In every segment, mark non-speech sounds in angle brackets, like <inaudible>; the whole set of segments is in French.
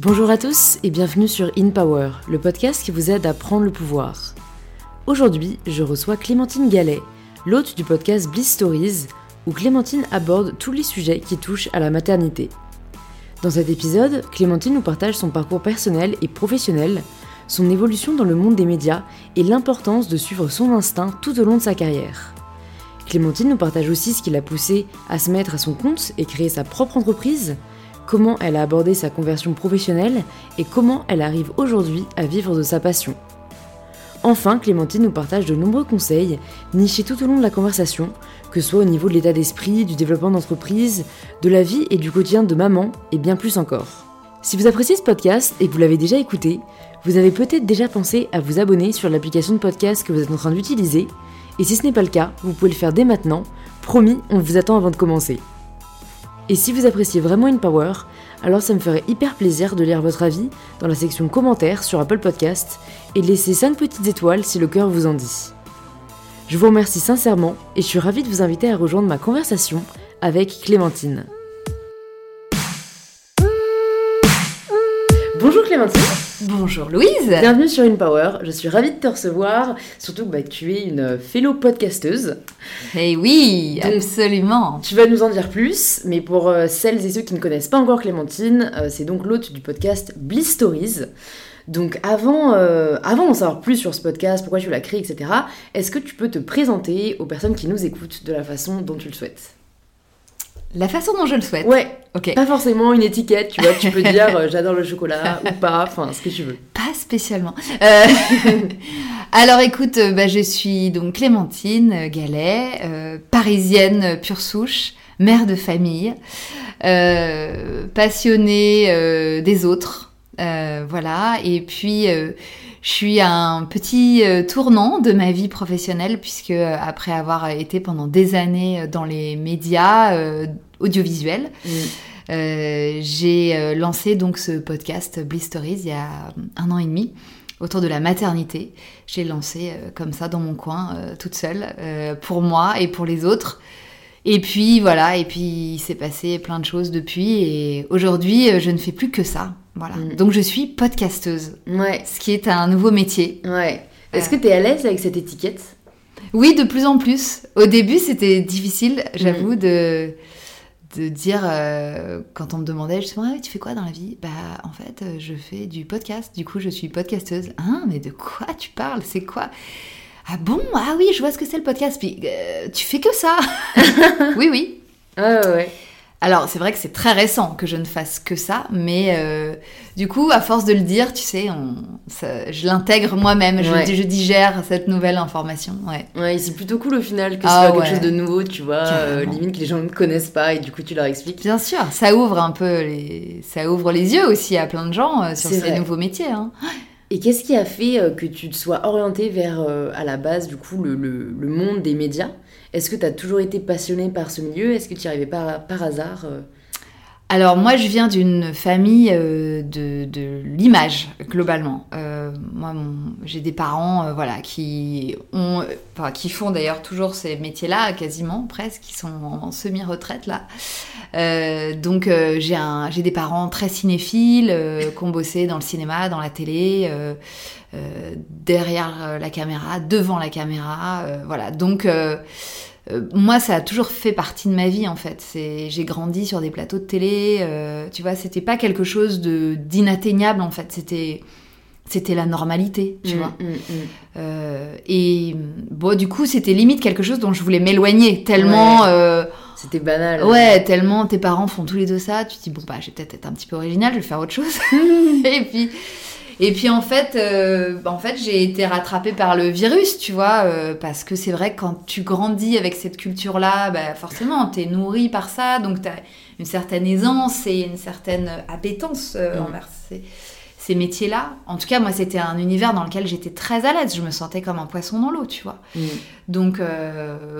Bonjour à tous et bienvenue sur In Power, le podcast qui vous aide à prendre le pouvoir. Aujourd'hui, je reçois Clémentine Gallet, l'hôte du podcast Bliss Stories, où Clémentine aborde tous les sujets qui touchent à la maternité. Dans cet épisode, Clémentine nous partage son parcours personnel et professionnel, son évolution dans le monde des médias et l'importance de suivre son instinct tout au long de sa carrière. Clémentine nous partage aussi ce qui l'a poussée à se mettre à son compte et créer sa propre entreprise, comment elle a abordé sa conversion professionnelle et comment elle arrive aujourd'hui à vivre de sa passion. Enfin, Clémentine nous partage de nombreux conseils nichés tout au long de la conversation, que ce soit au niveau de l'état d'esprit, du développement d'entreprise, de la vie et du quotidien de maman et bien plus encore. Si vous appréciez ce podcast et que vous l'avez déjà écouté, vous avez peut-être déjà pensé à vous abonner sur l'application de podcast que vous êtes en train d'utiliser, et si ce n'est pas le cas, vous pouvez le faire dès maintenant, promis, on vous attend avant de commencer. Et si vous appréciez vraiment InPower, alors ça me ferait hyper plaisir de lire votre avis dans la section commentaires sur Apple Podcast et de laisser 5 petites étoiles si le cœur vous en dit. Je vous remercie sincèrement et je suis ravie de vous inviter à rejoindre ma conversation avec Clémentine. Bonjour Clémentine Bonjour Louise Bienvenue sur InPower, je suis ravie de te recevoir, surtout que bah, tu es une fellow podcasteuse. Eh oui, absolument Tu vas nous en dire plus, mais pour euh, celles et ceux qui ne connaissent pas encore Clémentine, euh, c'est donc l'hôte du podcast Bliss Stories. Donc avant, euh, avant d'en savoir plus sur ce podcast, pourquoi tu l'as créé, etc., est-ce que tu peux te présenter aux personnes qui nous écoutent de la façon dont tu le souhaites? La façon dont je le souhaite Ouais, Ok. pas forcément une étiquette, tu vois, tu peux <laughs> dire euh, j'adore le chocolat ou pas, enfin ce que tu veux. Pas spécialement. Euh, <laughs> Alors écoute, euh, bah, je suis donc Clémentine Gallet, euh, parisienne pure souche, mère de famille, passionnée des autres, voilà. Et puis je suis à un petit euh, tournant de ma vie professionnelle puisque euh, après avoir été pendant des années dans les médias euh, audiovisuels, euh, j'ai euh, lancé donc ce podcast Bliss Stories il y a un an et demi autour de la maternité. J'ai lancé euh, comme ça dans mon coin, euh, toute seule, euh, pour moi et pour les autres. Et puis voilà, et puis il s'est passé plein de choses depuis, et aujourd'hui euh, je ne fais plus que ça. Voilà. Mm. Donc je suis podcasteuse, Ouais, ce qui est un nouveau métier. ouais. Est-ce que tu es à l'aise avec cette étiquette? Oui, de plus en plus. Au début, c'était difficile, j'avoue, de, de dire, euh, quand on me demandait justement, ah, tu fais quoi dans la vie? Bah, en fait, euh, je fais du podcast. Du coup, je suis podcasteuse. Ah, mais de quoi tu parles? C'est quoi? Ah bon? Ah oui, je vois ce que c'est le podcast. Puis, euh, tu fais que ça <laughs> Oui, oui. Ah ouais, ouais. Alors, c'est vrai que c'est très récent que je ne fasse que ça, mais euh, du coup, à force de le dire, tu sais, on, ça- je l'intègre moi-même, je, Ouais. je digère cette nouvelle information. Ouais. Ouais, c'est plutôt cool au final que ce Ah soit quelque chose de nouveau, tu vois, euh, limite que les gens ne connaissent pas et du coup tu leur expliques. Bien sûr, ça ouvre un peu les, ça ouvre les yeux aussi à plein de gens euh, sur ces vrai. nouveaux métiers. Hein. Et qu'est-ce qui a fait que tu te sois orientée vers, à la base, du coup, le, le- le monde des médias? Est-ce que tu as toujours été passionnée par ce milieu? Est-ce que tu y arrivais par, par hasard euh? Alors moi, je viens d'une famille euh, de, de l'image globalement. Euh, moi, j'ai des parents, euh, voilà, qui ont, qui font d'ailleurs toujours ces métiers-là, quasiment presque, qui sont en, semi-retraite là. Donc j'ai un, j'ai des parents très cinéphiles, qui ont bossé dans le cinéma, dans la télé. derrière la caméra, devant la caméra, voilà. Donc moi, ça a toujours fait partie de ma vie en fait. C'est, j'ai grandi sur des plateaux de télé, euh, tu vois. C'était pas quelque chose de d'inatteignable en fait. C'était c'était la normalité, tu Mm, vois. mm, mm. Euh, et bon, du coup, c'était limite quelque chose dont je voulais m'éloigner tellement. Ouais. euh, C'était banal. Ouais, tellement tes parents font tous les deux ça, tu te dis bon bah je vais peut-être être un petit peu original, je vais faire autre chose. <laughs> et puis et puis en fait, euh, bah, en fait j'ai été rattrapée par le virus, tu vois, euh, parce que c'est vrai que quand tu grandis avec cette culture-là, bah, forcément t'es nourri par ça, donc t'as une certaine aisance et une certaine appétence euh, Mm. envers ces, ces métiers-là. En tout cas, moi c'était un univers dans lequel j'étais très à l'aise, je me sentais comme un poisson dans l'eau, tu vois. Mm. Donc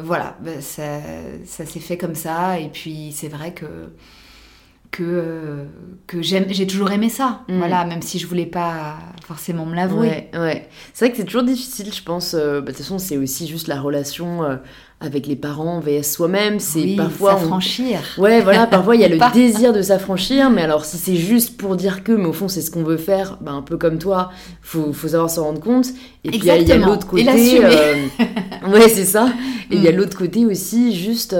voilà, bah, ça, ça s'est fait comme ça. Et puis c'est vrai que que, que j'ai toujours aimé ça. Mm. Voilà, même si je voulais pas forcément me l'avouer. Ouais, ouais. C'est vrai que c'est toujours difficile, je pense. euh, bah, De toute façon, c'est aussi juste la relation euh, avec les parents vs soi-même. C'est Oui, parfois. on- s'affranchir. Ouais, voilà, parfois il y a <laughs> le désir de s'affranchir, mais alors si c'est juste pour dire que, mais au fond c'est ce qu'on veut faire, bah, un peu comme toi, faut, faut savoir s'en rendre compte. Et puis il y a- l'autre Et côté. l'assumer. euh, <laughs> ouais, c'est ça. Et il y a Mm. l'autre côté aussi, juste.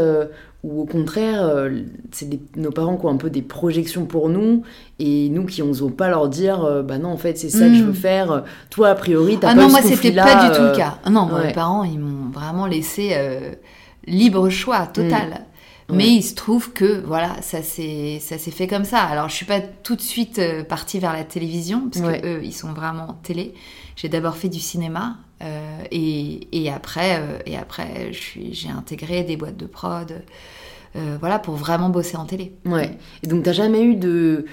Euh, ou au contraire, euh, c'est des- nos parents qui ont un peu des projections pour nous, et nous qui n'osons pas leur dire, euh, bah non, en fait, c'est ça que je veux Mm. faire. Toi, a priori, t'as Ah pas non, moi c'était pas du tout euh, le cas. Ah Non, moi, ouais. mes parents, ils m'ont vraiment laissé euh, libre choix total. Mm. Mais Ouais. il se trouve que voilà, ça s'est ça s'est fait comme ça. Alors je suis pas tout de suite euh, partie vers la télévision parce Ouais. que eux ils sont vraiment télé. J'ai d'abord fait du cinéma euh, et, après euh, et après j'ai intégré des boîtes de prod. euh, voilà pour vraiment bosser en télé. Ouais. Et donc, t'as jamais eu de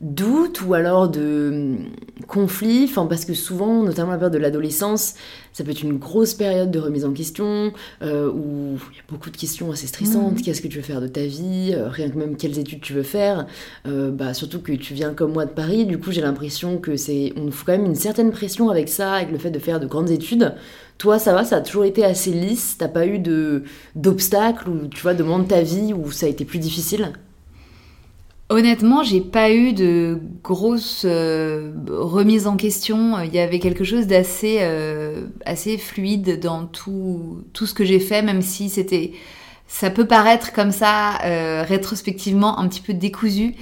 doute ou alors de hum, conflit Enfin, parce que souvent, notamment la période de l'adolescence, ça peut être une grosse période de remise en question euh, où il y a beaucoup de questions assez stressantes. Mhm. Qu'est-ce que tu veux faire de ta vie? Euh, Rien que même quelles études tu veux faire? Euh, Bah, surtout que tu viens comme moi de Paris. Du coup, j'ai l'impression que c'est, on nous fout quand même une certaine pression avec ça, avec le fait de faire de grandes études. Toi, ça va, ça a toujours été assez lisse? T'as pas eu de d'obstacles ou tu vois de moments de ta vie où ça a été plus difficile? Honnêtement, j'ai pas eu de grosses euh, remises en question. Il y avait quelque chose d'assez euh, assez fluide dans tout, tout ce que j'ai fait, même si c'était. Ça peut paraître comme ça, euh, rétrospectivement, un petit peu décousu.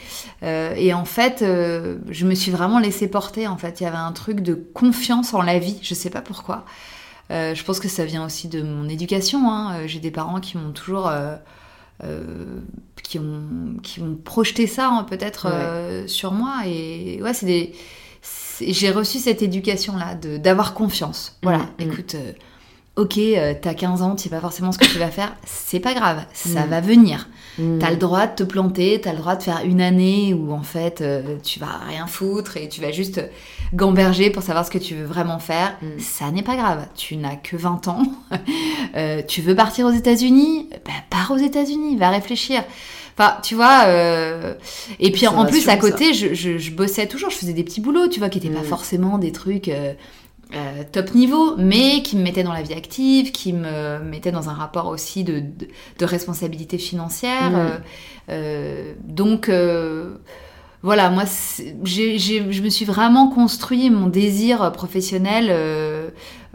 Et en fait, je me suis vraiment laissée porter. En fait, il y avait un truc de confiance en la vie. Je sais pas pourquoi. Je pense que ça vient aussi de mon éducation. hein. J'ai des parents qui m'ont toujours qui ont qui ont projeté ça hein, peut-être Ouais. euh, sur moi et ouais c'est des j'ai reçu cette éducation là de d'avoir confiance voilà Mhm, mhm. écoute euh, ok euh, t'as 15 ans tu sais pas forcément ce que tu vas faire c'est pas grave ça Mhm. va venir Mm. T'as le droit de te planter, t'as le droit de faire une année où en fait euh, tu vas rien foutre et tu vas juste gamberger pour savoir ce que tu veux vraiment faire. Mm. Ça n'est pas grave. Tu n'as que 20 ans. <laughs> Euh, tu veux partir aux États-Unis? Ben pars aux États-Unis, va réfléchir. Enfin, tu vois. euh, Et puis Ça en plus à côté, je, je- je bossais toujours. Je faisais des petits boulots, tu vois, qui n'étaient pas Mm. forcément des trucs. euh, euh, top niveau, mais qui me mettaient dans la vie active, qui me mettaient dans un rapport aussi de, de, de responsabilité financière. Mm. euh, euh, donc euh, voilà, moi, je me suis vraiment construit mon désir professionnel euh,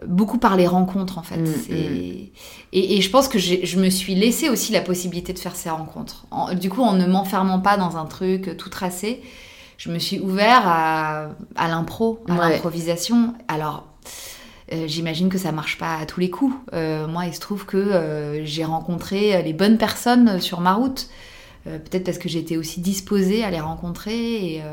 beaucoup par les rencontres en fait. Mm, C'est- Et, et je pense que je me suis laissé aussi la possibilité de faire ces rencontres. En- du coup, en ne m'enfermant pas dans un truc tout tracé, je me suis ouvert à, à l'impro, à Ouais. l'improvisation. Alors, euh, j'imagine que ça marche pas à tous les coups. Euh, moi, il se trouve que euh, j'ai rencontré les bonnes personnes sur ma route. Peut-être parce que j'étais aussi disposée à les rencontrer et,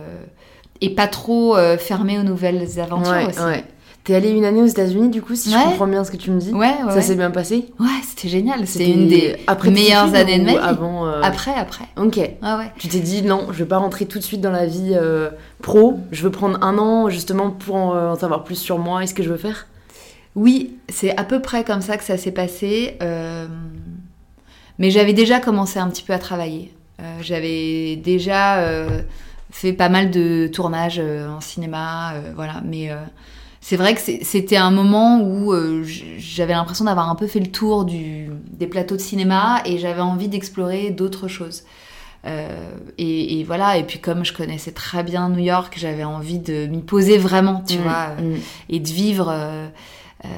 et pas trop fermée aux nouvelles aventures ouais, aussi. ouais. T'es allée une année aux États-unis, du coup, si je Ouais. comprends bien ce que tu me dis. Ouais, ouais, Ça ouais. s'est bien passé Ouais, c'était génial. C'était une des après meilleures années de ma vie. Avant. euh, Après, après. Ok. Ouais, ouais. Tu t'es dit non, je vais pas rentrer tout de suite dans la vie euh, pro. Je veux prendre un an justement pour en, euh, en savoir plus sur moi et ce que je veux faire. Oui, c'est à peu près comme ça que ça s'est passé. euh, Mais j'avais déjà commencé un petit peu à travailler. J'avais déjà fait pas mal de tournages en cinéma, voilà. Mais c'est vrai que c'était un moment où euh, j'avais l'impression d'avoir un peu fait le tour du, des plateaux de cinéma et j'avais envie d'explorer d'autres choses. Euh, et, et voilà, et puis comme je connaissais très bien New York, j'avais envie de m'y poser vraiment, tu Mm, vois, euh, mm. et de vivre euh, euh,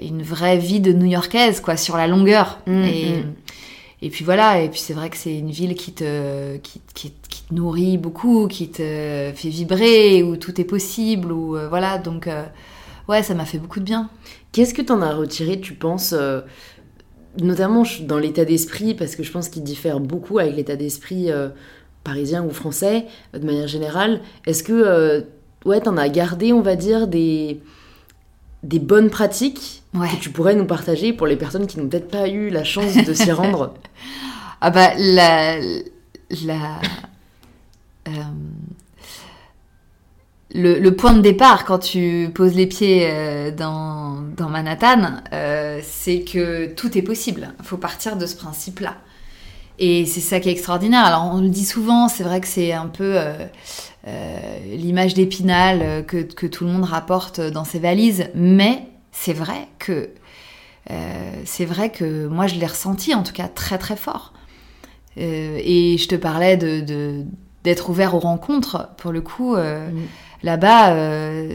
une vraie vie de New-Yorkaise, quoi, sur la longueur. Mm, et, et puis voilà, et puis c'est vrai que c'est une ville qui te, qui, qui- qui te nourrit beaucoup, qui te fait vibrer, où tout est possible, où voilà, donc ouais, ça m'a fait beaucoup de bien. Qu'est-ce que t'en as retiré, tu penses, euh, notamment dans l'état d'esprit, parce que je pense qu'il diffère beaucoup avec l'état d'esprit euh, parisien ou français, euh, de manière générale. Est-ce que, euh, ouais, t'en as gardé, on va dire, des, des bonnes pratiques Ouais. que tu pourrais nous partager pour les personnes qui n'ont peut-être pas eu la chance de s'y <laughs> rendre? Ah bah la la euh, le, point de départ quand tu poses les pieds euh, dans, Manhattan, euh, c'est que tout est possible. Il faut partir de ce principe-là. Et c'est ça qui est extraordinaire. Alors on le dit souvent, c'est vrai que c'est un peu euh, l'image d'Épinal que, tout le monde rapporte dans ses valises, mais c'est vrai que c'est vrai que moi je l'ai ressenti en tout cas très très fort. et je te parlais d'être ouvert aux rencontres. Pour le coup, mm. Là-bas,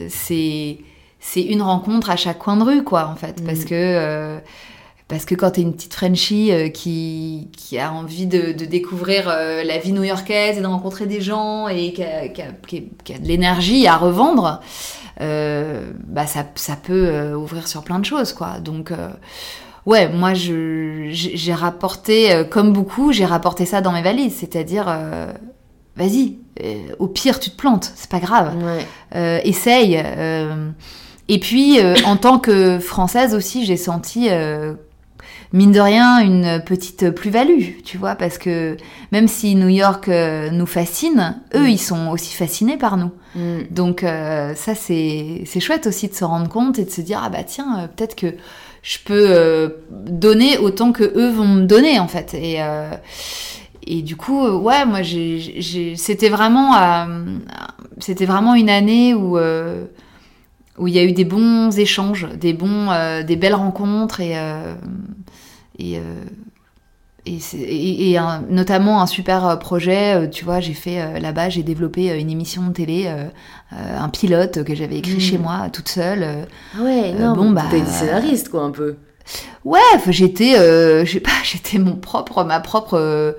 c'est c'est une rencontre à chaque coin de rue, quoi, en fait, parce mm. que parce que quand t'es une petite Frenchie euh, qui, qui, a envie de, de découvrir euh, la vie new-yorkaise et de rencontrer des gens et qui a, qui a, qui a de l'énergie à revendre, euh, bah ça, ça peut euh, ouvrir sur plein de choses, quoi. Donc, ouais, moi, j'ai rapporté, comme beaucoup, j'ai rapporté ça dans mes valises, c'est-à-dire, vas-y, au pire, tu te plantes, c'est pas grave. Ouais. essaye. et puis, en tant que française aussi, j'ai senti mine de rien, une petite plus-value, tu vois, parce que même si New York euh, nous fascine, eux, mm. ils sont aussi fascinés par nous. Mm. Donc euh, ça, c'est chouette aussi de se rendre compte et de se dire, ah bah tiens, euh, peut-être que je peux donner autant que eux vont me donner, en fait. Et, et du coup, ouais, moi, c'était vraiment, c'était vraiment une année où où il y a eu des bons échanges, des bons, des belles rencontres et et, euh, et, notamment un super euh, projet, euh, tu vois, j'ai fait là-bas, j'ai développé une émission de télé, un pilote que j'avais écrit chez hmm. moi toute seule. Ah ouais, non, bon, bah, t'es scénariste quoi un peu. Ouais, j'étais, je sais pas, <laughs> j'étais mon propre, ma propre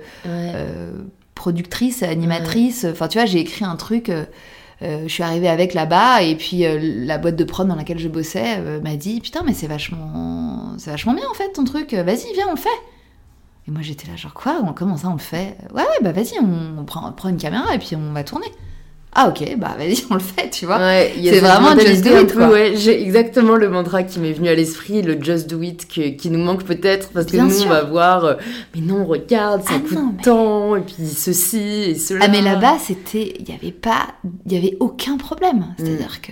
productrice, animatrice. Enfin, tu vois, j'ai écrit un truc. je suis arrivée avec là-bas et puis la boîte de prod dans laquelle je bossais m'a dit putain mais c'est vachement c'est vachement bien en fait ton truc, vas-y, viens, on le fait. Et moi j'étais là, genre quoi, comment ça on le fait? Ouais, ouais, bah vas-y, on, prend, prend, une caméra et puis on va tourner. Ah ok, bah vas-y, <laughs> on le fait, tu vois. c'est vraiment just do it. Ouais, j'ai exactement le mantra qui m'est venu à l'esprit, le just do it qui nous manque peut-être parce que nous on va voir, euh, mais non, regarde, ça ah coûte tant et puis ceci et cela. Ah mais là-bas c'était, il n'y avait pas, il y avait aucun problème. C'est-à-dire mm. que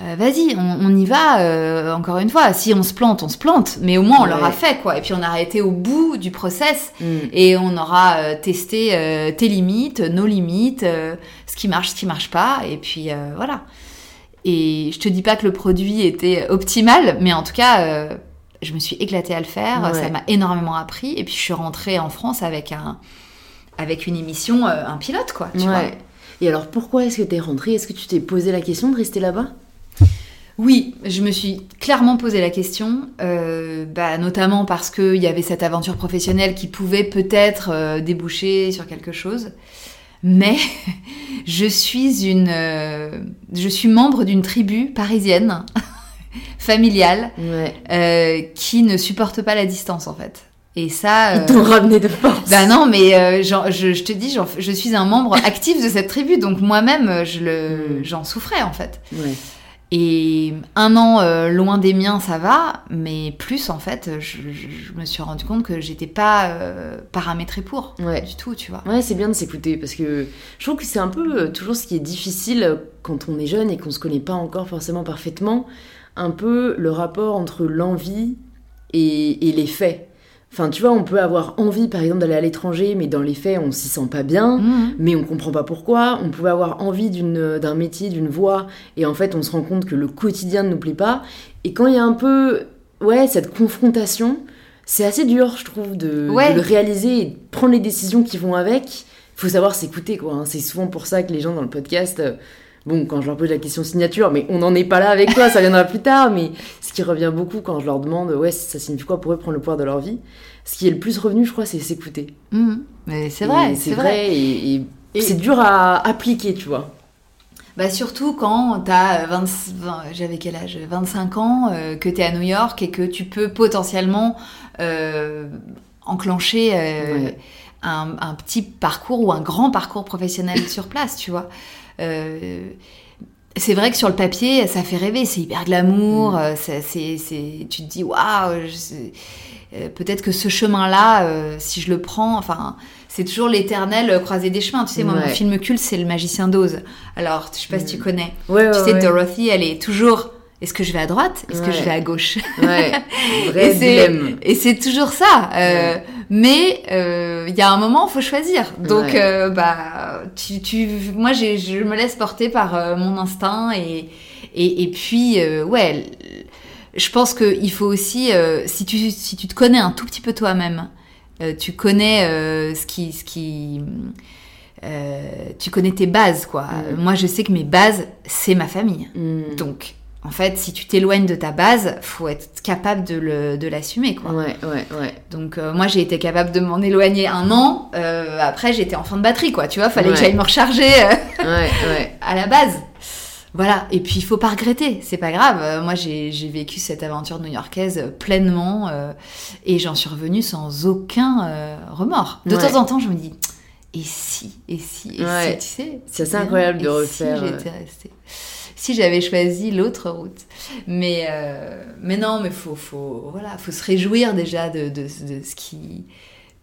euh, vas-y, on, y va, euh, encore une fois. Si on se plante, on se plante, mais au moins on l'aura fait, quoi. Et puis on a été au bout du process mm. et on aura euh, testé tes limites, nos limites, ce qui marche, ce qui marche pas, et puis voilà. Et je te dis pas que le produit était optimal, mais en tout cas, je me suis éclatée à le faire, ça m'a énormément appris, et puis je suis rentrée en France avec un, avec une émission, un pilote, quoi, tu vois. Et alors pourquoi est-ce que tu es rentrée? Est-ce que tu t'es posé la question de rester là-bas? Oui, je me suis clairement posé la question, euh, bah, notamment parce qu'il y avait cette aventure professionnelle qui pouvait peut-être euh, déboucher sur quelque chose. Mais <laughs> je suis une, euh, je suis membre d'une tribu parisienne <laughs> familiale qui ne supporte pas la distance en fait. Et ça. Ils t'ont ramené de force. Bah non, mais je, je, te dis, je suis un membre actif de cette tribu, donc moi-même, je le, mm. j'en souffrais en fait. Ouais. Et un an euh, loin des miens, ça va, mais plus en fait, je, me suis rendu compte que j'étais pas euh, paramétrée pour du tout, tu vois. Ouais, c'est bien de s'écouter parce que je trouve que c'est un peu euh, toujours ce qui est difficile quand on est jeune et qu'on se connaît pas encore forcément parfaitement, un peu le rapport entre l'envie et, et les faits. Enfin, tu vois, on peut avoir envie, par exemple, d'aller à l'étranger, mais dans les faits, on s'y sent pas bien, mmh. mais on comprend pas pourquoi. On pouvait avoir envie d'un métier, d'une voie, et en fait, on se rend compte que le quotidien ne nous plaît pas. Et quand il y a un peu, ouais, cette confrontation, c'est assez dur, je trouve, de, le réaliser et de prendre les décisions qui vont avec. Il faut savoir s'écouter, quoi. Hein. C'est souvent pour ça que les gens dans le podcast. Euh, bon, quand je leur pose la question signature, mais on n'en est pas là avec toi, ça viendra plus tard, mais ce qui revient beaucoup quand je leur demande, ouais, ça signifie quoi pour eux prendre le pouvoir de leur vie, ce qui est le plus revenu, je crois, c'est s'écouter. Mmh. Mais c'est vrai, c'est vrai. Et, c'est dur à appliquer, tu vois. Bah surtout quand t'as 20, j'avais quel âge? 25 ans, euh, que t'es à New York et que tu peux potentiellement euh, enclencher euh, un, un, petit parcours ou un grand parcours professionnel sur place, tu vois. Euh, c'est vrai que sur le papier, ça fait rêver, c'est hyper glamour, mm. euh, c'est, tu te dis, waouh, euh, peut-être que ce chemin-là, si je le prends, enfin, c'est toujours l'éternel croisé des chemins. Tu sais, moi, mon film culte, c'est Le Magicien d'Oz. Alors, je sais pas si tu mm. connais. tu sais, Dorothy, elle est toujours est-ce que je vais à droite Est-ce que je vais à gauche? Ouais, <laughs> vrai et c'est toujours ça. Euh, Mais euh, il y a un moment, il faut choisir. Donc, Ouais. euh, bah, tu, tu, moi, je me laisse porter par euh, mon instinct et, et, et puis, euh, ouais, je pense qu'il faut aussi, euh, si, tu, si tu te connais un tout petit peu toi-même, euh, tu connais euh, ce qui, ce qui, euh, tu connais tes bases, quoi. Mhm. Moi, je sais que mes bases, c'est ma famille. Mm. Donc, en fait, si tu t'éloignes de ta base, faut être capable de, le, de l'assumer, quoi. Ouais, ouais, ouais. Donc euh, moi j'ai été capable de m'en éloigner un an. Euh, après j'étais en fin de batterie quoi. Tu vois, fallait que Ouais. j'aille me recharger euh, Ouais, ouais. <laughs> à la base. Voilà. Et puis il faut pas regretter. C'est pas grave. Moi j'ai, j'ai vécu cette aventure new-yorkaise pleinement et j'en suis revenue sans aucun remords. De temps en temps je me dis et si et si et si tu sais. C'est assez incroyable de refaire, Si j'étais restée. Si j'avais choisi l'autre route. Mais, euh, mais non, mais faut, faut, voilà, faut se réjouir déjà de, de, de ce qui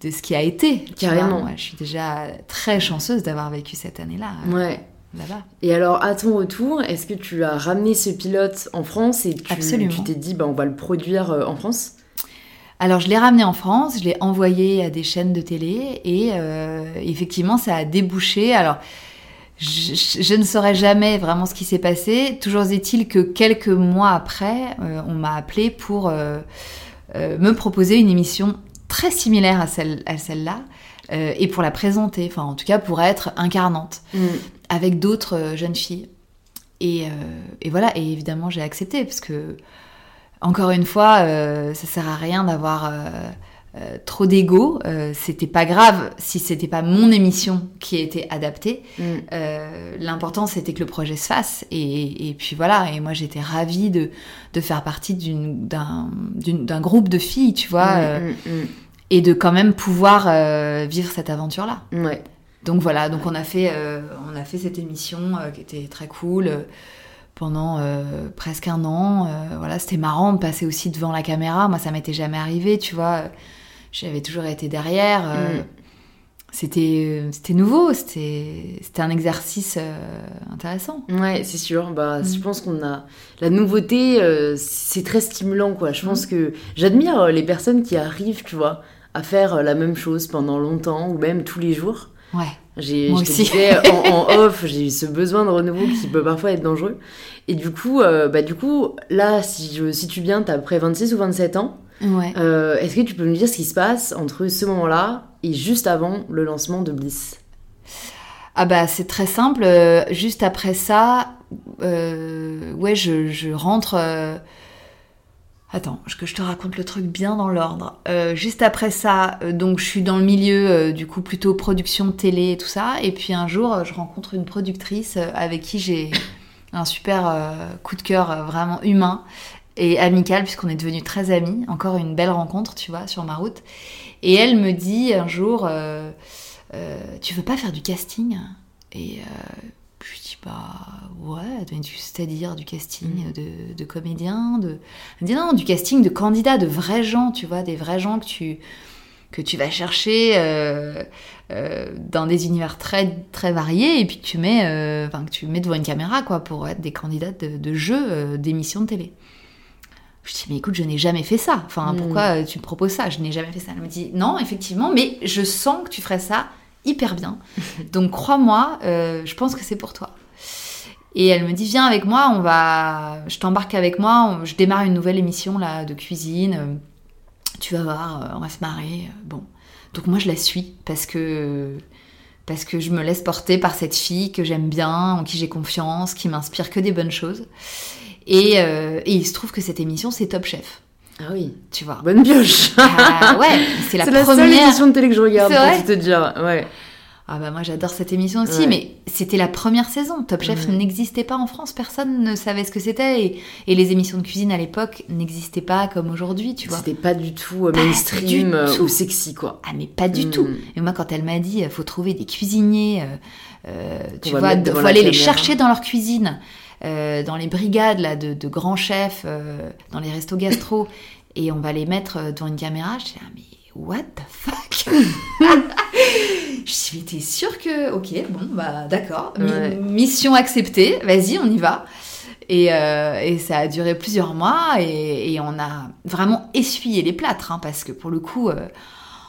de ce qui a été. Carrément. Moi, je suis déjà très chanceuse d'avoir vécu cette année-là euh, Ouais. là-bas. Et alors, à ton retour, est-ce que tu as ramené ce pilote en France et tu, Absolument. tu t'es dit, bah, on va le produire euh, en France? Alors, je l'ai ramené en France, je l'ai envoyé à des chaînes de télé et euh, effectivement, ça a débouché. Alors, je, je- je ne saurais jamais vraiment ce qui s'est passé. Toujours est-il que quelques mois après, euh, on m'a appelé pour euh, euh, me proposer une émission très similaire à celle à celle-là et pour la présenter. Enfin, en tout cas, pour être incarnante avec d'autres jeunes filles. Et, et voilà, et évidemment j'ai accepté parce que, encore une fois, ça sert à rien d'avoir euh, trop d'ego. Euh, c'était pas grave si c'était pas mon émission qui était adaptée. Mm. Euh, L'important c'était que le projet se fasse. Et, et puis voilà, et moi j'étais ravie de, de faire partie d'un groupe de filles, tu vois, euh, Mm, et de quand même pouvoir vivre cette aventure-là. mm, mm. Ouais. Donc voilà, donc on a fait, on a fait cette émission qui était très cool pendant euh, presque un an. Euh, voilà, c'était marrant de passer aussi devant la caméra. Moi, ça m'était jamais arrivé, tu vois. J'avais toujours été derrière. euh, Mm. C'était, c'était nouveau. C'était, c'était un exercice euh, intéressant. Ouais, c'est sûr. Bah, Mm. Je pense qu'on a la nouveauté, euh, c'est très stimulant, quoi. Je Mm. pense que j'admire euh, les personnes qui arrivent, tu vois, à faire euh, la même chose pendant longtemps ou même tous les jours. Ouais. J'ai, je aussi. disais, en, en <laughs> off, j'ai eu ce besoin de renouveau qui peut parfois être dangereux. Et du coup, euh, bah, du coup, là, si je situe bien, t'as près 26 ou 27 ans. Ouais. Euh, Est-ce que tu peux me dire ce qui se passe entre ce moment-là et juste avant le lancement de Bliss? Ah bah c'est très simple. euh, juste après ça, euh, ouais, je, je rentre. euh, Attends, que je te raconte le truc bien dans l'ordre. Euh, juste après ça, donc je suis dans le milieu du coup plutôt production télé et tout ça. Et puis un jour, je rencontre une productrice avec qui j'ai un super coup de cœur vraiment humain et amical puisqu'on est devenus très amis. Encore une belle rencontre, tu vois, sur ma route. Et elle me dit un jour, euh, euh, tu veux pas faire du casting? Et euh, je dis bah ouais, c'est-à-dire du casting de, de comédiens, de... Elle me dit non, du casting de candidats, de vrais gens, tu vois, des vrais gens que tu que tu vas chercher euh, euh, dans des univers très très variés et puis que tu mets, euh, que tu mets devant une caméra quoi pour être des candidats de, de jeux, d'émissions de télé. Je dis mais écoute, je n'ai jamais fait ça. Enfin Mm. pourquoi euh, tu me proposes ça? Je n'ai jamais fait ça. Elle me dit non effectivement, mais je sens que tu ferais ça hyper bien. <laughs> Donc crois-moi, euh, je pense que c'est pour toi. Et elle me dit viens avec moi, on va, je t'embarque avec moi, on- je démarre une nouvelle émission là de cuisine. euh, Tu vas voir, on va se marrer. Bon, donc moi je la suis parce que parce que je me laisse porter par cette fille que j'aime bien, en qui j'ai confiance, qui m'inspire que des bonnes choses. Et, euh, et il se trouve que cette émission c'est Top Chef, Ah oui, tu vois. bonne pioche <laughs> Ah, ouais, c'est la C'est la seule première. émission de télé que je regarde, pour vrai tout te dire. Ouais. Ah bah moi j'adore cette émission aussi, Ouais. mais c'était la première saison. Top Chef Ouais. n'existait pas en France, personne ne savait ce que c'était et, et les émissions de cuisine à l'époque n'existaient pas comme aujourd'hui, tu vois. C'était pas du tout euh, Pas mainstream du euh, tout. ou sexy, quoi. Ah mais pas du Mm. tout. Et moi quand elle m'a dit faut trouver des cuisiniers, euh, tu vois, faut aller les chercher dans leur cuisine, euh, dans les brigades là de, de grands chefs, euh, dans les restos gastro, <laughs> et on va les mettre euh, devant une caméra. Je dis ah, mais what the fuck? <laughs> Je suis t'es sûre que ok bon bah d'accord Ouais. mission acceptée vas-y on y va et, euh, et ça a duré plusieurs mois et, et on a vraiment essuyé les plâtres hein, parce que pour le coup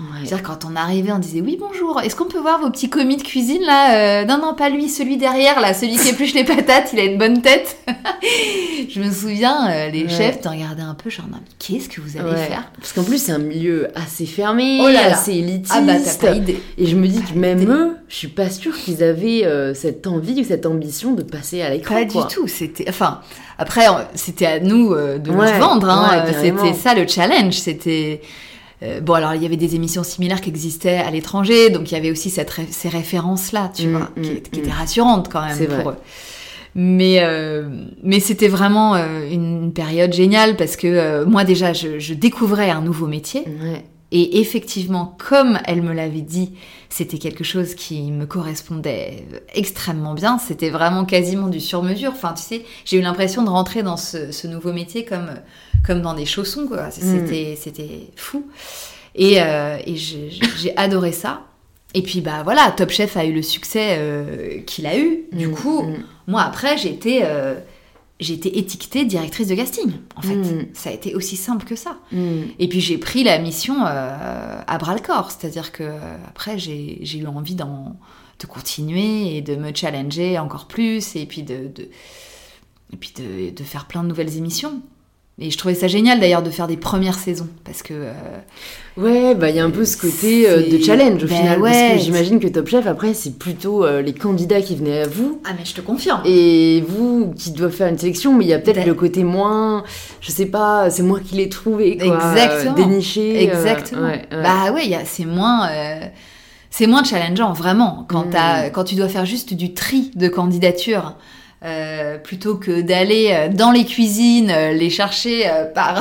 euh, C'est-à-dire quand on arrivait, on disait oui bonjour, est-ce qu'on peut voir vos petits commis de cuisine là euh, Non non pas lui, celui derrière là, celui qui épluche les patates, il a une bonne tête. <laughs> je me souviens, euh, les chefs te regardaient un peu genre non mais qu'est-ce que vous allez faire? Parce qu'en plus c'est un milieu assez fermé, Oh là là. assez élitiste. Ah bah t'as pas idée. Et je me dis que même eux, je suis pas sûre qu'ils avaient euh, cette envie ou cette ambition de passer à l'écran. Pas quoi. du tout. C'était, enfin, après, c'était à nous euh, de Ouais, nous vendre. hein. ouais, c'était ça le challenge. C'était euh, bon. Alors, il y avait des émissions similaires qui existaient à l'étranger, donc il y avait aussi cette ré- ces références là, tu Mm, vois, mm, qui, qui mm. étaient rassurantes quand même pour vrai. eux. Mais euh, mais c'était vraiment euh, une période géniale parce que euh, moi déjà je, je découvrais un nouveau métier Ouais. Et effectivement, comme elle me l'avait dit, c'était quelque chose qui me correspondait extrêmement bien. C'était vraiment quasiment du sur-mesure. Enfin, tu sais, j'ai eu l'impression de rentrer dans ce, ce nouveau métier comme, comme dans des chaussons, quoi. C'était, c'était fou. Et, euh, et j'ai, adoré ça. Et puis, bah voilà, Top Chef a eu le succès euh, qu'il a eu. Du Mm, coup, mm. moi, après, j'ai été, euh, j'ai été étiquetée directrice de casting, en fait. Mm. Ça a été aussi simple que ça. Mm. Et puis j'ai pris la mission euh, à bras le corps, c'est-à-dire que après j'ai eu envie de continuer et de me challenger encore plus et puis de, de- et puis de, de faire plein de nouvelles émissions. Et je trouvais ça génial d'ailleurs de faire des premières saisons parce que euh, Ouais, bah il y a un peu ce côté euh, de challenge au Ben final. Parce ouais. que j'imagine que Top Chef, après, c'est plutôt euh, les candidats qui venaient à vous. ah mais je te confirme. Et vous qui doivent faire une sélection, mais il y a peut-être Ben- le côté moins, je sais pas, c'est moi qui l'ai trouvé, quoi. Exactement. Déniché. Exactement. ouais, ouais. Bah ouais, c'est moins, c'est moins challengeant vraiment quand, Mm. t'as- quand tu dois faire juste du tri de candidatures. Euh, plutôt que d'aller euh, dans les cuisines euh, les chercher <laughs> par,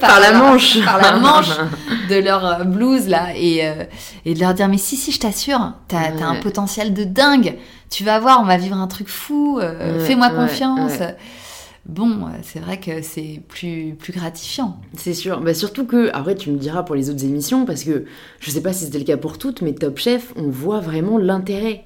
Par la manche. par la manche <laughs> de leur blouse là et, euh, et de leur dire mais si si je t'assure t'as t'as un Ouais. potentiel de dingue tu vas voir on va vivre un truc fou euh, Ouais, fais-moi ouais, confiance ouais. bon c'est vrai que c'est plus plus gratifiant C'est sûr. Bah, surtout que, après, tu me diras pour les autres émissions, parce que je sais pas si c'était le cas pour toutes, mais Top Chef, on voit vraiment l'intérêt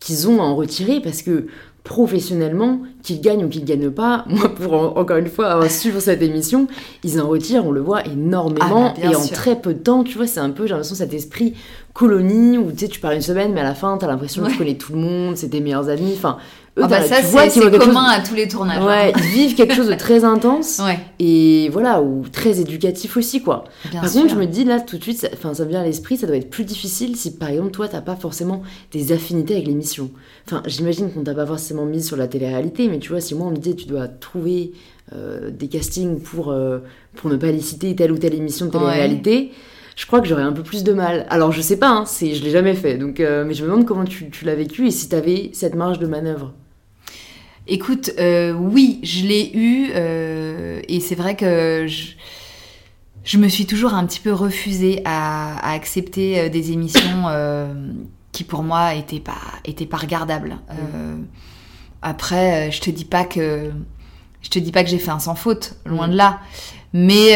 qu'ils ont à en retirer, parce que professionnellement, qu'ils gagnent ou qu'ils gagnent pas, <laughs> moi, pour en- encore une fois avoir suivre cette émission, ils en retirent, on le voit énormément, Ah, bah, et en très peu de temps, tu vois, c'est un peu, j'ai l'impression, cet esprit colonie, où tu sais, tu pars une semaine, mais à la fin, t'as l'impression que tu connais tout le monde, c'est tes meilleurs amis, enfin, eux, Ah bah t'as- ça tu vois c'est chose- commun à tous les tournages Ouais, hein. ils vivent quelque chose de très <laughs> intense ouais et voilà, ou très éducatif aussi, quoi. bien par sûr contre, je me dis là tout de suite, ça, ça me vient à l'esprit, ça doit être plus difficile si par exemple toi t'as pas forcément des affinités avec l'émission. Enfin, j'imagine qu'on t'a pas forcément mis sur la télé-réalité, mais tu vois, si moi on me disait tu dois trouver euh, des castings pour, euh, pour ne pas les citer telle ou telle émission de télé-réalité. Je crois que j'aurais un peu plus de mal. Alors je sais pas, hein, c'est, je l'ai jamais fait, donc euh, mais je me demande comment tu, tu l'as vécu et si t'avais cette marge de manœuvre. Écoute, euh, oui, je l'ai eu euh, et c'est vrai que je, je me suis toujours un petit peu refusée à, à accepter euh, des émissions euh, qui pour moi étaient pas étaient pas regardables. Euh, après, je te dis pas que je te dis pas que j'ai fait un sans faute, loin Mm. de là, mais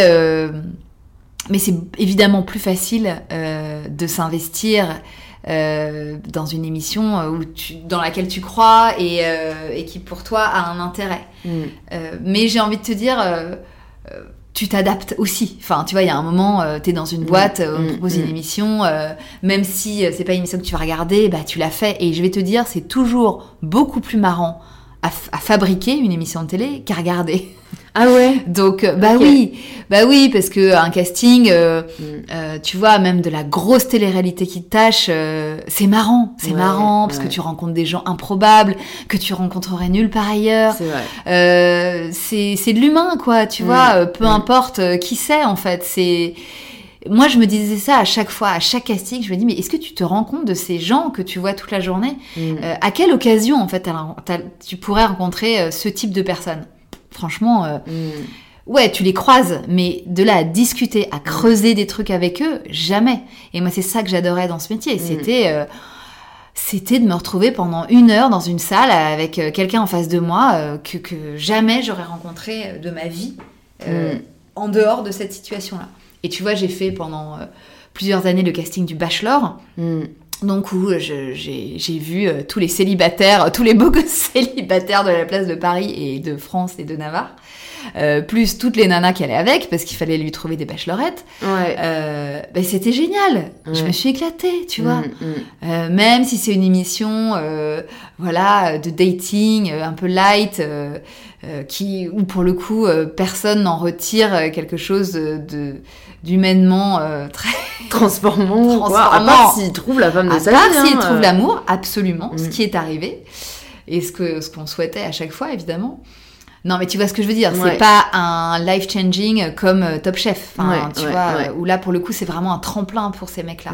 mais c'est évidemment plus facile de s'investir euh, dans une émission euh, où tu, dans laquelle tu crois et, euh, et qui pour toi a un intérêt. Euh, mais j'ai envie de te dire, tu t'adaptes aussi. Enfin, tu vois, il y a un moment, euh, tu es dans une Mm, boîte, euh, on te mm, propose une mm. émission, euh, même si c'est pas une émission que tu vas regarder, bah tu l'as fait. Et je vais te dire, c'est toujours beaucoup plus marrant à, à fabriquer une émission de télé qu'à regarder. <laughs> Ah ouais Donc, euh, bah oui, bah oui, parce que un casting, euh, Mm. euh, tu vois, même de la grosse télé-réalité qui te tâche, euh, c'est marrant, c'est Ouais, marrant, parce ouais. que tu rencontres des gens improbables, que tu rencontrerais nulle part ailleurs. C'est vrai. Euh, c'est c'est de l'humain, quoi, tu Mm, vois, peu mm. importe qui c'est, en fait. C'est Moi, je me disais ça à chaque fois, à chaque casting, je me dis, mais est-ce que tu te rends compte de ces gens que tu vois toute la journée? À quelle occasion, en fait, tu pourrais rencontrer ce type de personnes? Franchement, euh, Mm. Ouais, tu les croises, mais de là à discuter, à creuser des trucs avec eux, jamais. Et moi, c'est ça que j'adorais dans ce métier. Mm. C'était, euh, c'était de me retrouver pendant une heure dans une salle avec euh, quelqu'un en face de moi que, que jamais j'aurais rencontré de ma vie Mm. en dehors de cette situation-là. Et tu vois, j'ai fait pendant plusieurs années le casting du Bachelor. Mm. Donc où je- j'ai vu euh, tous les célibataires, tous les beaux <laughs> gosses célibataires de la place de Paris et de France et de Navarre, euh, plus toutes les nanas qui allaient avec, parce qu'il fallait lui trouver des bachelorettes. Ouais. Euh, ben, c'était génial. Je me suis éclatée, tu vois. Mm, mm. Euh, même si c'est une émission, euh, voilà, de dating, euh, un peu light, euh, euh, qui, où pour le coup, euh, personne n'en retire euh, quelque chose de, de- d'humainement euh, <laughs> très. Transformant. quoi. À Transformant. part s'il trouve la femme de À sa part vie. s'il hein, trouve euh. l'amour, absolument, ce Mm. qui est arrivé et ce que ce qu'on souhaitait à chaque fois, évidemment. Non, mais tu vois ce que je veux dire. Ouais. C'est pas un life changing comme euh, Top Chef, Ouais, tu ouais, vois, où là pour le coup c'est vraiment un tremplin pour ces mecs-là.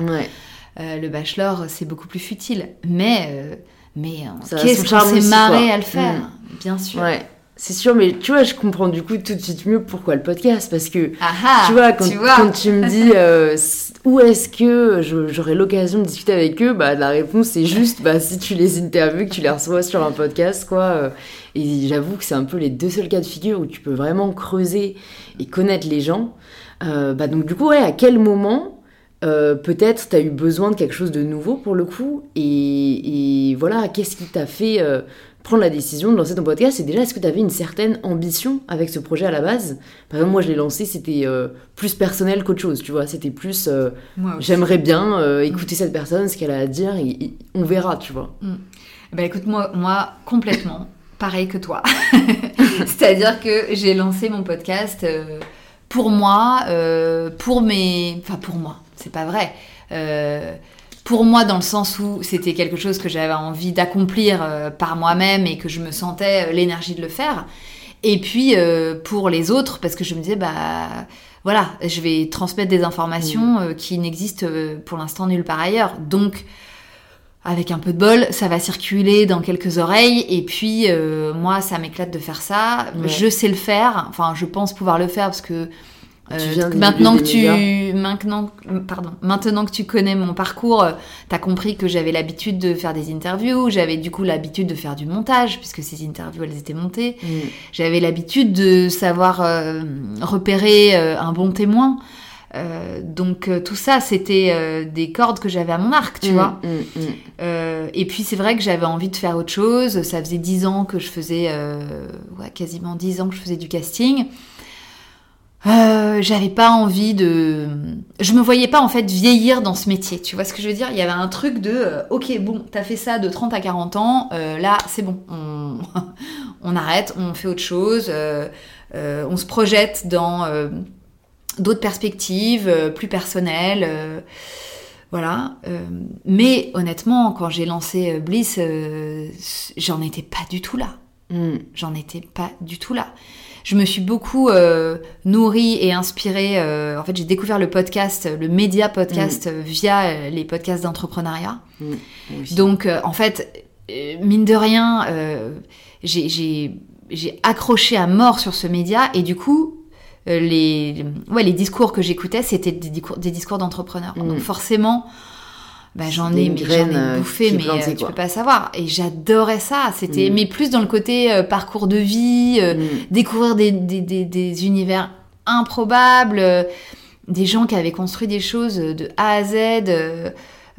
Euh, le bachelor, c'est beaucoup plus futile. Mais, euh, mais qu'est-ce qu'on s'est marré à le faire Mm. Bien sûr. Ouais. C'est sûr, mais tu vois, je comprends du coup tout de suite mieux pourquoi le podcast. Parce que Ah ah, tu vois, quand tu vois. quand tu me dis euh, où est-ce que j'aurai l'occasion de discuter avec eux, bah la réponse c'est juste bah si tu les interviews, que tu les reçois sur un podcast, quoi. euh, Et j'avoue que c'est un peu les deux seuls cas de figure où tu peux vraiment creuser et connaître les gens. Euh, bah donc du coup, ouais, à quel moment euh, peut-être t'as eu besoin de quelque chose de nouveau pour le coup et, et voilà, qu'est-ce qui t'a fait euh, prendre la décision de lancer ton podcast? Et déjà, est-ce que tu avais une certaine ambition avec ce projet à la base? Par exemple, moi, je l'ai lancé, c'était euh, plus personnel qu'autre chose, tu vois. C'était plus, j'aimerais bien euh, écouter cette personne, ce qu'elle a à dire, et, et on verra, tu vois. Bah écoute, moi, moi complètement, <laughs> pareil que toi. <laughs> C'est-à-dire que j'ai lancé mon podcast pour moi, euh, pour mes... Enfin, pour moi, c'est pas vrai. Euh, pour moi, dans le sens où c'était quelque chose que j'avais envie d'accomplir euh, par moi-même et que je me sentais euh, l'énergie de le faire. Et puis pour les autres, parce que je me disais, bah voilà, je vais transmettre des informations euh, qui n'existent pour l'instant nulle part ailleurs. Donc, avec un peu de bol, ça va circuler dans quelques oreilles. Et puis, euh, moi, ça m'éclate de faire ça. Ouais. Je sais le faire. Enfin, je pense pouvoir le faire parce que euh, maintenant que tu, maintenant, pardon, maintenant que tu connais mon parcours, euh, t'as compris que j'avais l'habitude de faire des interviews. J'avais du coup l'habitude de faire du montage puisque ces interviews elles étaient montées. J'avais l'habitude de savoir euh, repérer un bon témoin. Donc tout ça, c'était des cordes que j'avais à mon arc, tu Mm, vois. mm, mm. Et puis c'est vrai que j'avais envie de faire autre chose. Ça faisait dix ans que je faisais, ouais, quasiment dix ans que je faisais du casting. Euh, j'avais pas envie de, je me voyais pas en fait vieillir dans ce métier. Tu vois ce que je veux dire? Il y avait un truc de, euh, ok, bon, t'as fait ça de 30 à 40 ans, euh, là c'est bon, on, <laughs> on arrête, on fait autre chose, on se projette dans d'autres perspectives plus personnelles. voilà. mais honnêtement, quand j'ai lancé Bliss, j'en étais pas du tout là. Mm. J'en étais pas du tout là. Je me suis beaucoup euh, nourrie et inspirée. euh, en fait, j'ai découvert le podcast, le média podcast, euh, via euh, les podcasts d'entrepreneuriat. Mm. Donc, en fait, mine de rien, j'ai- accroché à mort sur ce média et du coup, les, ouais, les discours que j'écoutais, c'était des discours, des discours d'entrepreneurs. Mm. Donc, forcément, bah, j'en ai, une mais j'en ai euh, bouffé, mais plantée, euh, tu peux pas savoir. Et j'adorais ça. C'était, Mm. mais plus dans le côté euh, parcours de vie, euh, Mm. découvrir des, des, des, des univers improbables, euh, des gens qui avaient construit des choses de A à Z, euh,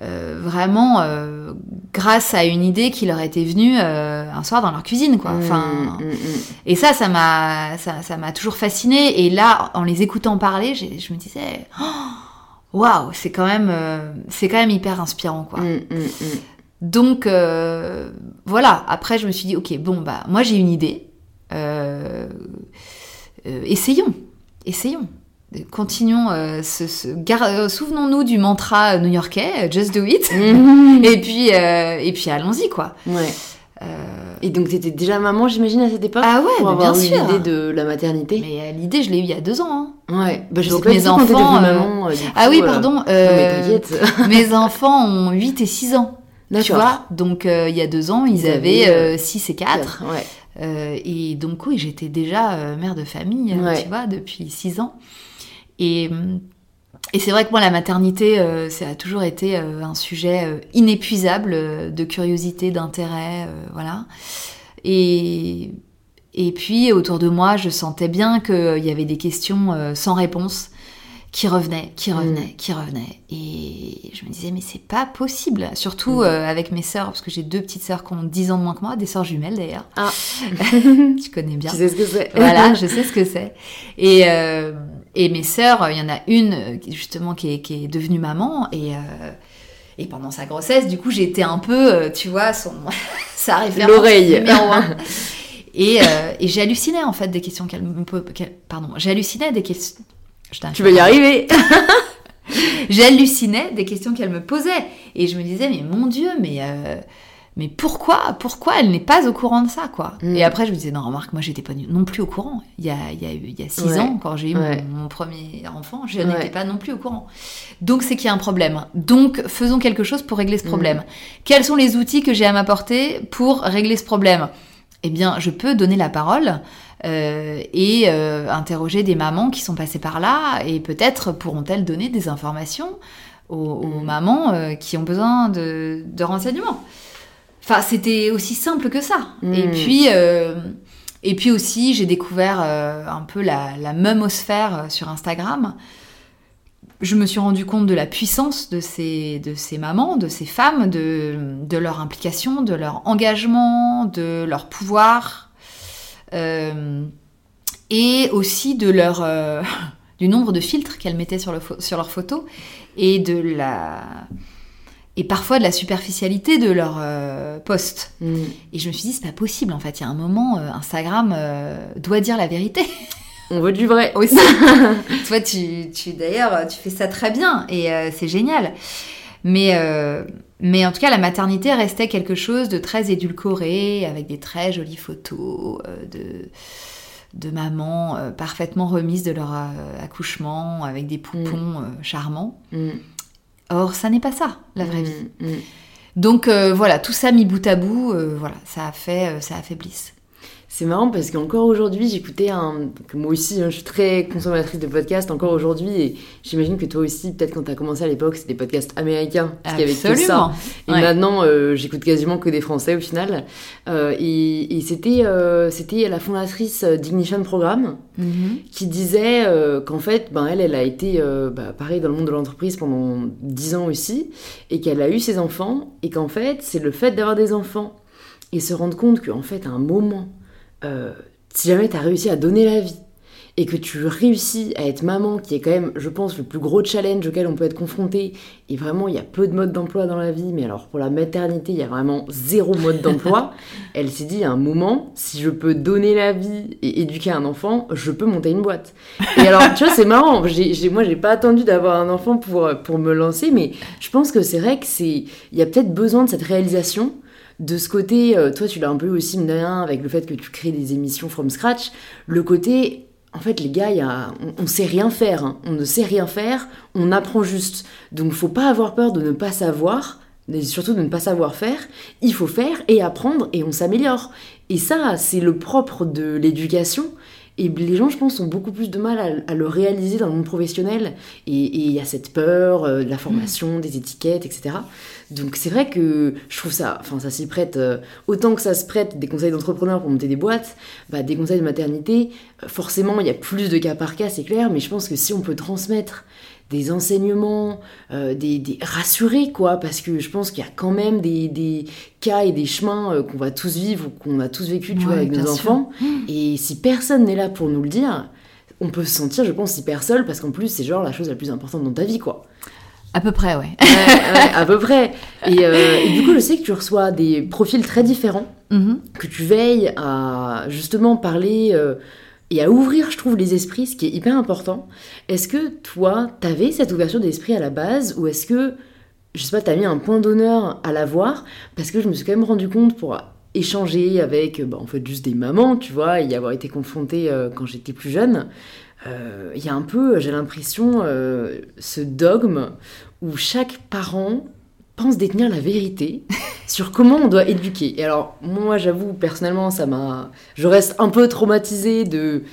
euh, vraiment euh, grâce à une idée qui leur était venue euh, un soir dans leur cuisine, quoi. Enfin, Mm, mm. et ça, ça m'a, ça, ça m'a toujours fasciné. Et là, en les écoutant parler, je me disais, Oh, waouh, c'est quand même, euh, c'est quand même hyper inspirant, quoi. Mm, mm, mm. Donc euh, voilà. Après, je me suis dit, ok, bon bah, moi j'ai une idée. Euh, essayons, essayons. Continuons. ce, ce- gar- Souvenons-nous du mantra new-yorkais, just do it. <laughs> Et puis, et puis allons-y quoi. Ouais. Et donc, t'étais déjà maman, j'imagine, à cette époque Ah ouais, Pour mais avoir bien eu sûr. l'idée de la maternité mais euh, l'idée, je l'ai eue il y a deux ans. hein. Ouais. Bah, je Donc, sais pas mes du quand enfants, euh, maman. euh, du Ah coup, oui, euh, pardon. Non, mais euh, t'inquiète. <laughs> mes enfants ont 8 et 6 ans. Tu vois Donc il y a deux ans, ils, Ils avaient avaient, 6 et 4. Ouais. Euh, et donc oui, j'étais déjà euh, mère de famille, euh, Ouais. tu vois, depuis six ans. Et, hum, et c'est vrai que moi, la maternité, euh, ça a toujours été euh, un sujet euh, inépuisable de curiosité, d'intérêt, voilà. Et, et puis autour de moi, je sentais bien qu'il y avait des questions sans réponse qui revenaient, qui Mm. revenaient, qui revenaient. Et je me disais, mais c'est pas possible. Mm. Surtout euh, avec mes sœurs, parce que j'ai deux petites sœurs qui ont 10 ans de moins que moi, des sœurs jumelles d'ailleurs. Ah. <laughs> tu connais bien. Tu sais ce que c'est voilà, <laughs> je sais ce que c'est. Et, euh, et mes sœurs, il y en a une euh, justement qui est, qui est devenue maman et, euh, et pendant sa grossesse, du coup, été un peu, tu vois, son, <laughs> sa référence L'oreille. numéro un. Et, et j'ai halluciné en fait des questions qu'elle me po- qu'elle- pardon, j'ai halluciné des questions. Je. Tu vas y arriver <laughs> J'hallucinais des questions qu'elle me posait et je me disais mais mon Dieu mais euh, mais pourquoi pourquoi elle n'est pas au courant de ça quoi? Mm. Et après je me disais non remarque moi j'étais pas non plus au courant. Il y a il y a il y a six Ouais. ans quand j'ai eu mon- Ouais. mon, premier enfant je Ouais. n'étais pas non plus au courant. Donc c'est qu'il y a un problème. Donc faisons quelque chose pour régler ce Mm. problème. Quels sont les outils que j'ai à m'apporter pour régler ce problème? Eh bien je peux donner la parole. Euh, et euh, interroger des mamans qui sont passées par là et peut-être pourront-elles donner des informations aux, aux Mm. mamans euh, qui ont besoin de, de renseignements. Enfin, c'était aussi simple que ça. Mm. Et puis, et puis aussi, j'ai découvert un peu la, la memosphère euh, sur Instagram. Je me suis rendu compte de la puissance de ces, de ces mamans, de ces femmes, de, de leur implication, de leur engagement, de leur pouvoir, et aussi de leur, euh, <laughs> du nombre de filtres qu'elles mettaient sur, le sur leurs photos et de la et parfois de la superficialité de leurs euh, posts. Mm. Et je me suis dit c'est pas possible en fait. Il y a un moment euh, Instagram euh, doit dire la vérité <laughs> On veut du vrai aussi. <laughs> Toi tu, tu d'ailleurs tu fais ça très bien et euh, c'est génial. Mais euh, mais en tout cas la maternité restait quelque chose de très édulcoré avec des très jolies photos euh, de de mamans euh, parfaitement remises de leur euh, accouchement avec des poupons euh, charmants. Mm. Or, ça n'est pas ça, la vraie Mm. vie. Mm. Donc euh, voilà, tout ça mis bout à bout, euh, voilà, ça a fait, euh, ça a fait Bliss. C'est marrant parce qu'encore aujourd'hui, j'écoutais un. moi aussi, hein, je suis très consommatrice de podcasts encore aujourd'hui et j'imagine que toi aussi, peut-être quand t'as commencé à l'époque, c'était des podcasts américains. Parce qu'il y avait que ça. Et Ouais. maintenant, euh, j'écoute quasiment que des Français au final. Euh, et et c'était euh, c'était la fondatrice d'Ignition Programme Mhm. qui disait qu'en fait, ben, elle, elle a été bah, pareil dans le monde de l'entreprise pendant 10 ans aussi, et qu'elle a eu ses enfants, et qu'en fait, c'est le fait d'avoir des enfants et se rendre compte qu'en fait, à un moment, euh, si jamais tu as réussi à donner la vie, et que tu réussis à être maman, qui est quand même, je pense, le plus gros challenge auquel on peut être confronté, et vraiment, il y a peu de modes d'emploi dans la vie, mais alors pour la maternité, il y a vraiment zéro mode d'emploi. <laughs> Elle s'est dit à un moment, si je peux donner la vie et éduquer un enfant, je peux monter une boîte. Et alors, tu vois, c'est marrant. J'ai, j'ai- moi, j'ai pas attendu d'avoir un enfant pour, pour me lancer, mais je pense que c'est vrai que c'est, il y a peut-être besoin de cette réalisation. De ce côté, euh, toi, tu l'as un peu aussi, rien, avec le fait que tu crées des émissions from scratch. Le côté, en fait, les gars, y a, on, on sait rien faire. hein. On ne sait rien faire, on apprend juste. Donc, faut pas avoir peur de ne pas savoir, mais surtout de ne pas savoir faire. Il faut faire et apprendre et on s'améliore. Et ça, c'est le propre de l'éducation. Et les gens, je pense, ont beaucoup plus de mal à, le réaliser dans le monde professionnel. Et et il y a cette peur euh, de la formation, des étiquettes, etc. Donc c'est vrai que je trouve ça, enfin ça s'y prête, euh, autant que ça se prête des conseils d'entrepreneurs pour monter des boîtes, bah, des conseils de maternité, euh, forcément il y a plus de cas par cas, c'est clair, mais je pense que si on peut transmettre des enseignements, euh, des, des rassurer quoi, parce que je pense qu'il y a quand même des, des cas et des chemins euh, qu'on va tous vivre ou qu'on a tous vécu, tu vois, avec nos sûr. Mmh. enfants. Et si personne n'est là pour nous le dire, on peut se sentir, je pense, hyper seul parce qu'en plus c'est genre la chose la plus importante dans ta vie quoi. À peu près, ouais. Ouais, ouais, <laughs> à peu près. Et, euh, et du coup, je sais que tu reçois des profils très différents, Mhm. que tu veilles à justement parler et à ouvrir, je trouve, les esprits, ce qui est hyper important. Est-ce que toi, t'avais cette ouverture d'esprit à la base, ou est-ce que, je sais pas, t'as mis un point d'honneur à l'avoir Parce que je me suis quand même rendu compte pour échanger avec, euh, bah, en fait, juste des mamans, tu vois, et y avoir été confrontée euh, quand j'étais plus jeune. euh, Il y a un peu, j'ai l'impression, euh, ce dogme où chaque parent pense détenir la vérité <laughs> sur comment on doit éduquer. Et alors, moi, j'avoue, personnellement, ça m'a... Je reste un peu traumatisée de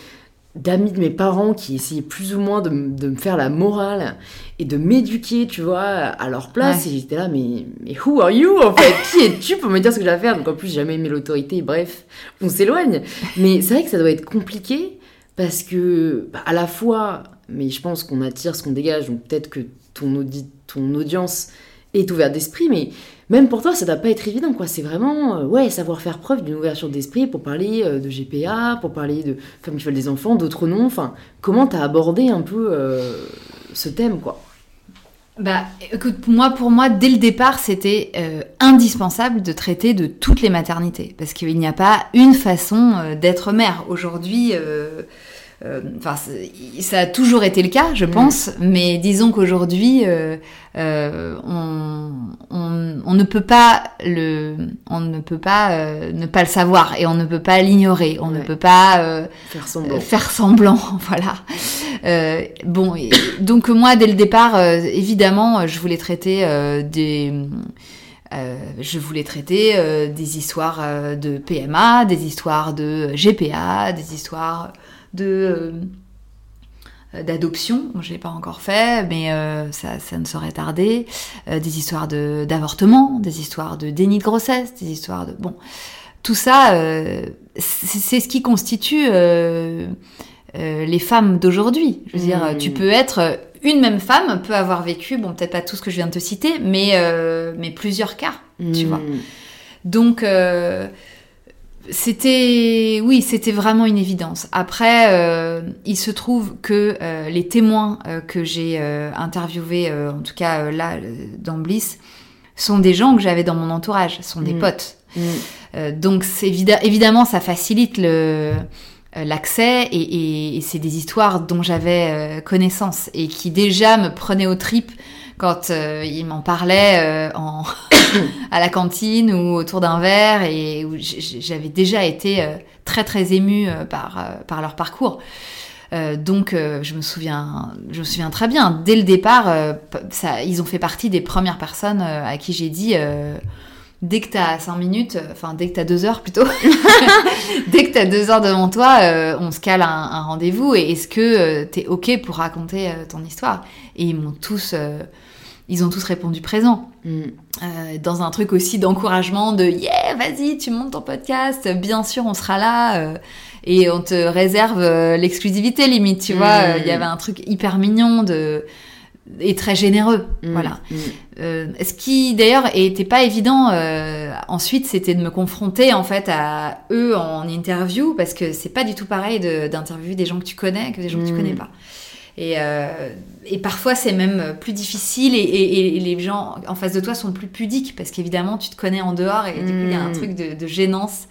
d'amis de mes parents qui essayaient plus ou moins de, me faire la morale et de m'éduquer, tu vois, à leur place. Ouais. Et j'étais là, mais, mais who are you, en fait? Qui es-tu pour me dire ce que j'ai à faire? Donc en plus, j'ai jamais aimé l'autorité, bref, on s'éloigne. Mais c'est vrai que ça doit être compliqué parce que, bah, à la fois, mais je pense qu'on attire ce qu'on dégage. Donc peut-être que ton, audi ton audience est ouverte d'esprit, mais même pour toi, ça doit pas être évident, quoi. C'est vraiment, euh, ouais, savoir faire preuve d'une ouverture d'esprit pour parler euh, de GPA, pour parler de femmes qui veulent des enfants, d'autres noms. Enfin, comment t'as abordé un peu euh, ce thème, quoi? Bah, écoute, moi, pour moi, dès le départ, c'était indispensable de traiter de toutes les maternités, parce qu'il n'y a pas une façon d'être mère. Aujourd'hui, enfin, ça a toujours été le cas, je mm. pense, mais disons qu'aujourd'hui, euh, euh, on, on, on, ne peut pas le, on ne peut pas ne pas le savoir et on ne peut pas l'ignorer, on ne peut pas faire semblant. Faire semblant, <laughs> voilà. bon, donc moi, dès le départ, évidemment, je voulais traiter des je voulais traiter des histoires de PMA, des histoires de GPA, des histoires de euh, d'adoption, je l'ai pas encore fait, mais euh, ça, ça, ne saurait tarder, euh, des histoires de d'avortement, des histoires de déni de grossesse, des histoires de bon, tout ça, c'est ce qui constitue les femmes d'aujourd'hui. Je veux dire, mmh. tu peux être une même femme peut avoir vécu, bon peut-être pas tout ce que je viens de te citer, mais mais plusieurs cas, tu mmh. vois. Donc c'était, oui, c'était vraiment une évidence. Après, euh, il se trouve que euh, les témoins euh, que j'ai interviewés, en tout cas là dans Bliss, sont des gens que j'avais dans mon entourage, sont des mm. potes. Mm. donc c'est évidemment, ça facilite le l'accès et, et c'est des histoires dont j'avais connaissance et qui déjà me prenaient aux tripes quand euh, ils m'en parlaient euh, en <coughs> à la cantine ou autour d'un verre et où j'avais déjà été euh, très très émue par par leur parcours. donc je me souviens, je me souviens très bien. Dès le départ, ça, ils ont fait partie des premières personnes à qui j'ai dit dès que t'as 5 minutes, enfin dès que t'as 2 heures plutôt, <laughs> dès que t'as 2 heures devant toi, on se cale un, un rendez-vous et est-ce que t'es ok pour raconter ton histoire? Et ils m'ont tous ils ont tous répondu présent. Mm. Euh, dans un truc aussi d'encouragement de yeah, vas-y, tu montes ton podcast, bien sûr, on sera là. Euh, et on te réserve euh, l'exclusivité limite, tu vois. Mm. Il y avait un truc hyper mignon de et très généreux, mm. voilà. ce qui d'ailleurs était pas évident ensuite, c'était de me confronter en fait à eux en interview parce que c'est pas du tout pareil d'interviewer des gens que tu connais que des gens que tu connais pas. Et, euh, et parfois, c'est même plus difficile et, et, et, les gens en face de toi sont plus pudiques parce qu'évidemment, tu te connais en dehors et du coup, il y a un mm. truc de, de gênance.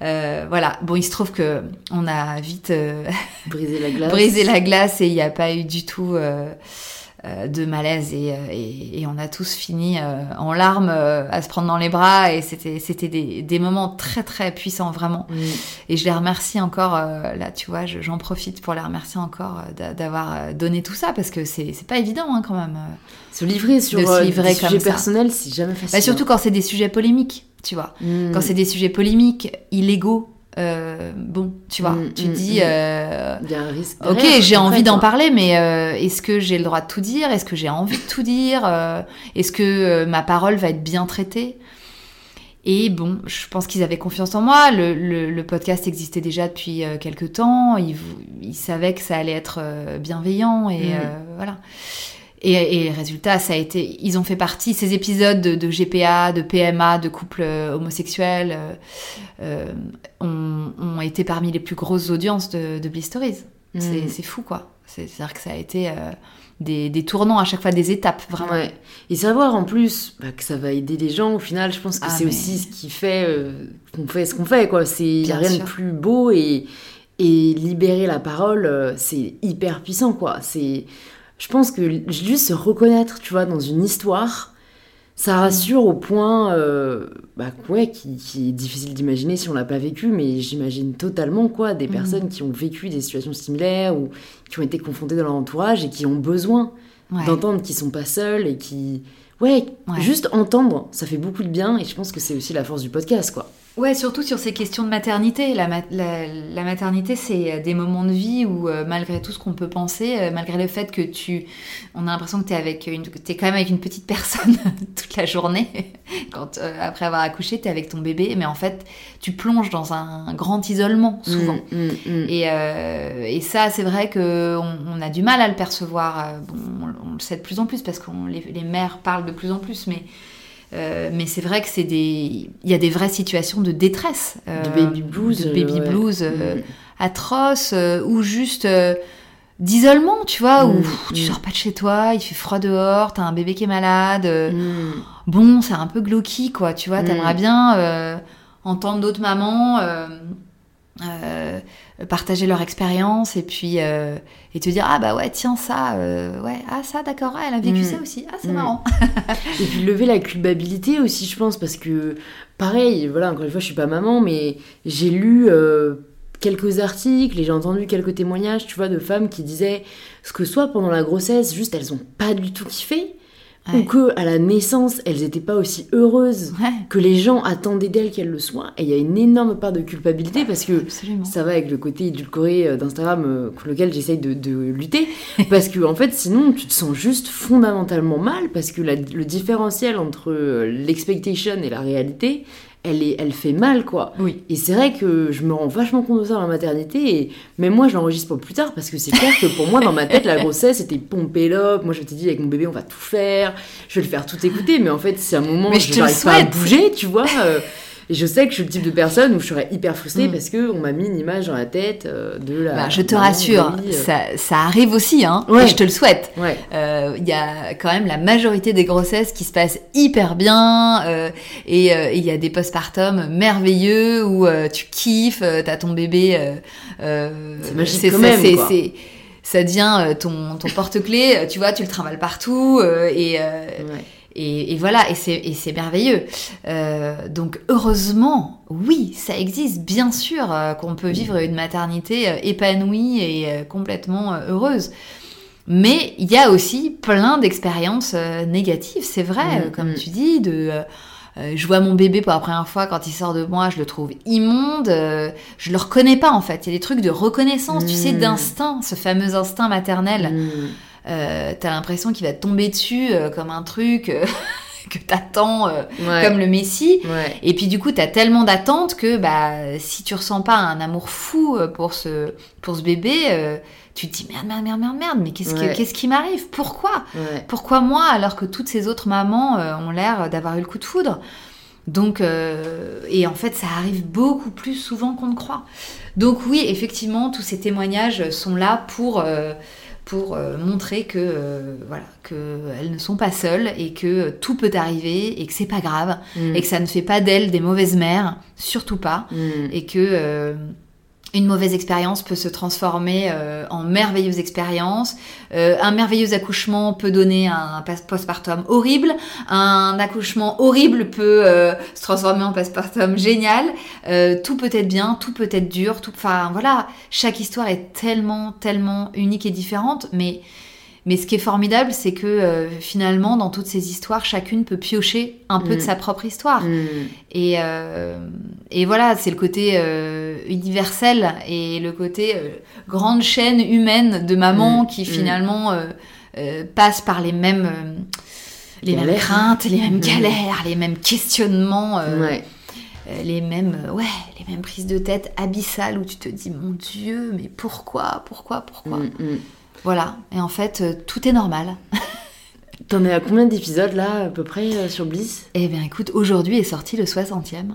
Euh, voilà. Bon, il se trouve que on a vite euh, brisé la glace. <laughs> brisé la glace et il n'y a pas eu du tout euh, euh, de malaise et, euh, et, et, on a tous fini euh, en larmes à se prendre dans les bras et c'était c'était des, des, moments très très puissants vraiment. Et je les remercie encore là tu vois j'en profite pour les remercier encore d'avoir donné tout ça parce que c'est c'est pas évident hein, quand même se livrer sur se livrer des sujets personnels c'est jamais facile bah, surtout quand c'est des sujets polémiques tu vois. Mm. quand c'est des sujets polémiques illégaux euh, bon, tu vois, mm, tu mm, dis, mm. euh, il y a un risque. Ok, j'ai envie d'en parler, mais euh, est-ce que j'ai le droit de tout dire? Est-ce que j'ai envie de tout dire? Est-ce que ma parole va être bien traitée? Et bon, je pense qu'ils avaient confiance en moi. Le, podcast existait déjà depuis quelques temps. Ils, ils, savaient que ça allait être bienveillant et voilà. Et, et résultat, ça a été, ils ont fait partie, ces épisodes de, de GPA, de PMA, de couples euh, homosexuels, euh, euh, ont, ont, été parmi les plus grosses audiences de, de. Mm. C'est fou, quoi. C'est-à-dire que ça a été euh, des, des, tournants à chaque fois, des étapes, vraiment. Ouais. Et savoir en plus bah, que ça va aider les gens, au final, je pense que ah, c'est aussi ce qui fait euh, qu'on fait ce qu'on fait, quoi. Il n'y a rien de plus beau et, et libérer la parole, c'est hyper puissant, quoi. C'est je pense que juste se reconnaître, tu vois, dans une histoire, ça rassure au point, euh, bah, ouais, qui, est difficile d'imaginer si on l'a pas vécu, mais j'imagine totalement, quoi, des mm. personnes qui ont vécu des situations similaires ou qui ont été confrontées dans leur entourage et qui ont besoin d'entendre qu'ils sont pas seuls et qui, ouais, juste entendre, ça fait beaucoup de bien et je pense que c'est aussi la force du podcast, quoi. Ouais, surtout sur ces questions de maternité. La, la, maternité, c'est des moments de vie où, euh, malgré tout ce qu'on peut penser, euh, malgré le fait que tu, on a l'impression que tu es quand même avec une petite personne <laughs> toute la journée. <laughs> Quand euh, après avoir accouché, tu es avec ton bébé, mais en fait, tu plonges dans un grand isolement souvent. Mm, mm, mm. Et, et, ça, c'est vrai que on, a du mal à le percevoir. Bon, on, le sait de plus en plus parce que les, les mères parlent de plus en plus, mais euh, mais c'est vrai que c'est des, il y a des vraies situations de détresse, euh, de baby blues, de baby blues euh, mm. atroces ou juste d'isolement, tu vois, où mm. tu mm. sors pas de chez toi, il fait froid dehors, t'as un bébé qui est malade. Bon, c'est un peu glauqui, quoi, tu vois. T'aimerais bien entendre d'autres mamans euh, partager leur expérience et puis euh, et te dire ah bah ouais tiens ça euh, ouais ah ça d'accord elle a vécu mm. ça aussi ah c'est mm. marrant et puis lever la culpabilité aussi je pense parce que pareil voilà encore une fois je suis pas maman mais j'ai lu quelques articles et j'ai entendu quelques témoignages tu vois de femmes qui disaient ce que soit pendant la grossesse juste elles ont pas du tout kiffé ou que à la naissance elles n'étaient pas aussi heureuses que les gens attendaient d'elles qu'elles le soient. Et il y a une énorme part de culpabilité parce que ça va avec le côté édulcoré euh, d'Instagram euh, contre lequel j'essaye de, lutter. <laughs> Parce que en fait sinon tu te sens juste fondamentalement mal parce que le différentiel entre euh, l'expectation et la réalité elle, est, elle fait mal, quoi. Oui. Et c'est vrai que je me rends vachement compte de ça dans la maternité, et même moi, je l'enregistre pour plus tard, parce que c'est clair que pour moi, dans ma tête, la <laughs> grossesse, c'était pomper l'op. Moi, je t'ai dit, avec mon bébé, on va tout faire, je vais le faire tout écouter, mais en fait, c'est un moment où je n'arrive pas à bouger, tu vois. Euh, <laughs> et je sais que je suis le type de personne où je serais hyper frustrée mm. parce que on m'a mis une image dans la tête euh, de la. Bah, je te rassure, euh. ça, ça, arrive aussi, hein. Et je te le souhaite. Il ouais. euh, y a quand même la majorité des grossesses qui se passent hyper bien euh, et il y a des postpartum merveilleux où tu kiffes, t'as ton bébé. c'est magique quand même. C'est, ça devient ton, ton porte-clés, tu vois, tu le trimbales partout et. Ouais et, voilà, et c'est merveilleux. Euh, donc heureusement, oui, ça existe, bien sûr, euh, qu'on peut vivre une maternité euh, épanouie et complètement heureuse. Mais il y a aussi plein d'expériences négatives, c'est vrai, mm, comme mm. tu dis, de... je vois mon bébé pour la première fois quand il sort de moi, je le trouve immonde, je le reconnais pas en fait. Il y a des trucs de reconnaissance, tu sais, mm. d'instinct, ce fameux instinct maternel. Euh, t'as l'impression qu'il va te tomber dessus euh, comme un truc euh, <laughs> que t'attends comme le Messie. Et puis du coup, t'as tellement d'attentes que bah, si tu ressens pas un amour fou pour ce, pour ce bébé, tu te dis merde, merde, merde, merde, merde, mais qu'est-ce, qu'est-ce qui m'arrive? Pourquoi? Pourquoi moi alors que toutes ces autres mamans ont l'air d'avoir eu le coup de foudre? Donc, et en fait, ça arrive beaucoup plus souvent qu'on ne croit. Donc oui, effectivement, tous ces témoignages sont là pour pour euh, montrer que euh, voilà qu'elles ne sont pas seules et que tout peut arriver et que c'est pas grave mm. et que ça ne fait pas d'elles des mauvaises mères surtout pas mm. et que euh, une mauvaise expérience peut se transformer euh, en merveilleuse expérience. Euh, un merveilleux accouchement peut donner un postpartum horrible. Un accouchement horrible peut euh, se transformer en postpartum génial. tout peut être bien, tout peut être dur. Tout, enfin voilà, chaque histoire est tellement, tellement unique et différente. Mais mais ce qui est formidable, c'est que euh, finalement, dans toutes ces histoires, chacune peut piocher un peu de mm. sa propre histoire. Mm. Et, euh, et, voilà, c'est le côté euh, universel et le côté grande chaîne humaine de maman mm. qui finalement passe par les mêmes, les mêmes craintes, les mêmes galères, les mêmes questionnements. les mêmes ouais les mêmes prises de tête abyssales où tu te dis mon dieu mais pourquoi pourquoi pourquoi? Voilà, et en fait, euh, tout est normal. <laughs> T'en es à combien d'épisodes là, à peu près, euh, sur Bliss? Eh bien écoute, aujourd'hui est sorti le 60e.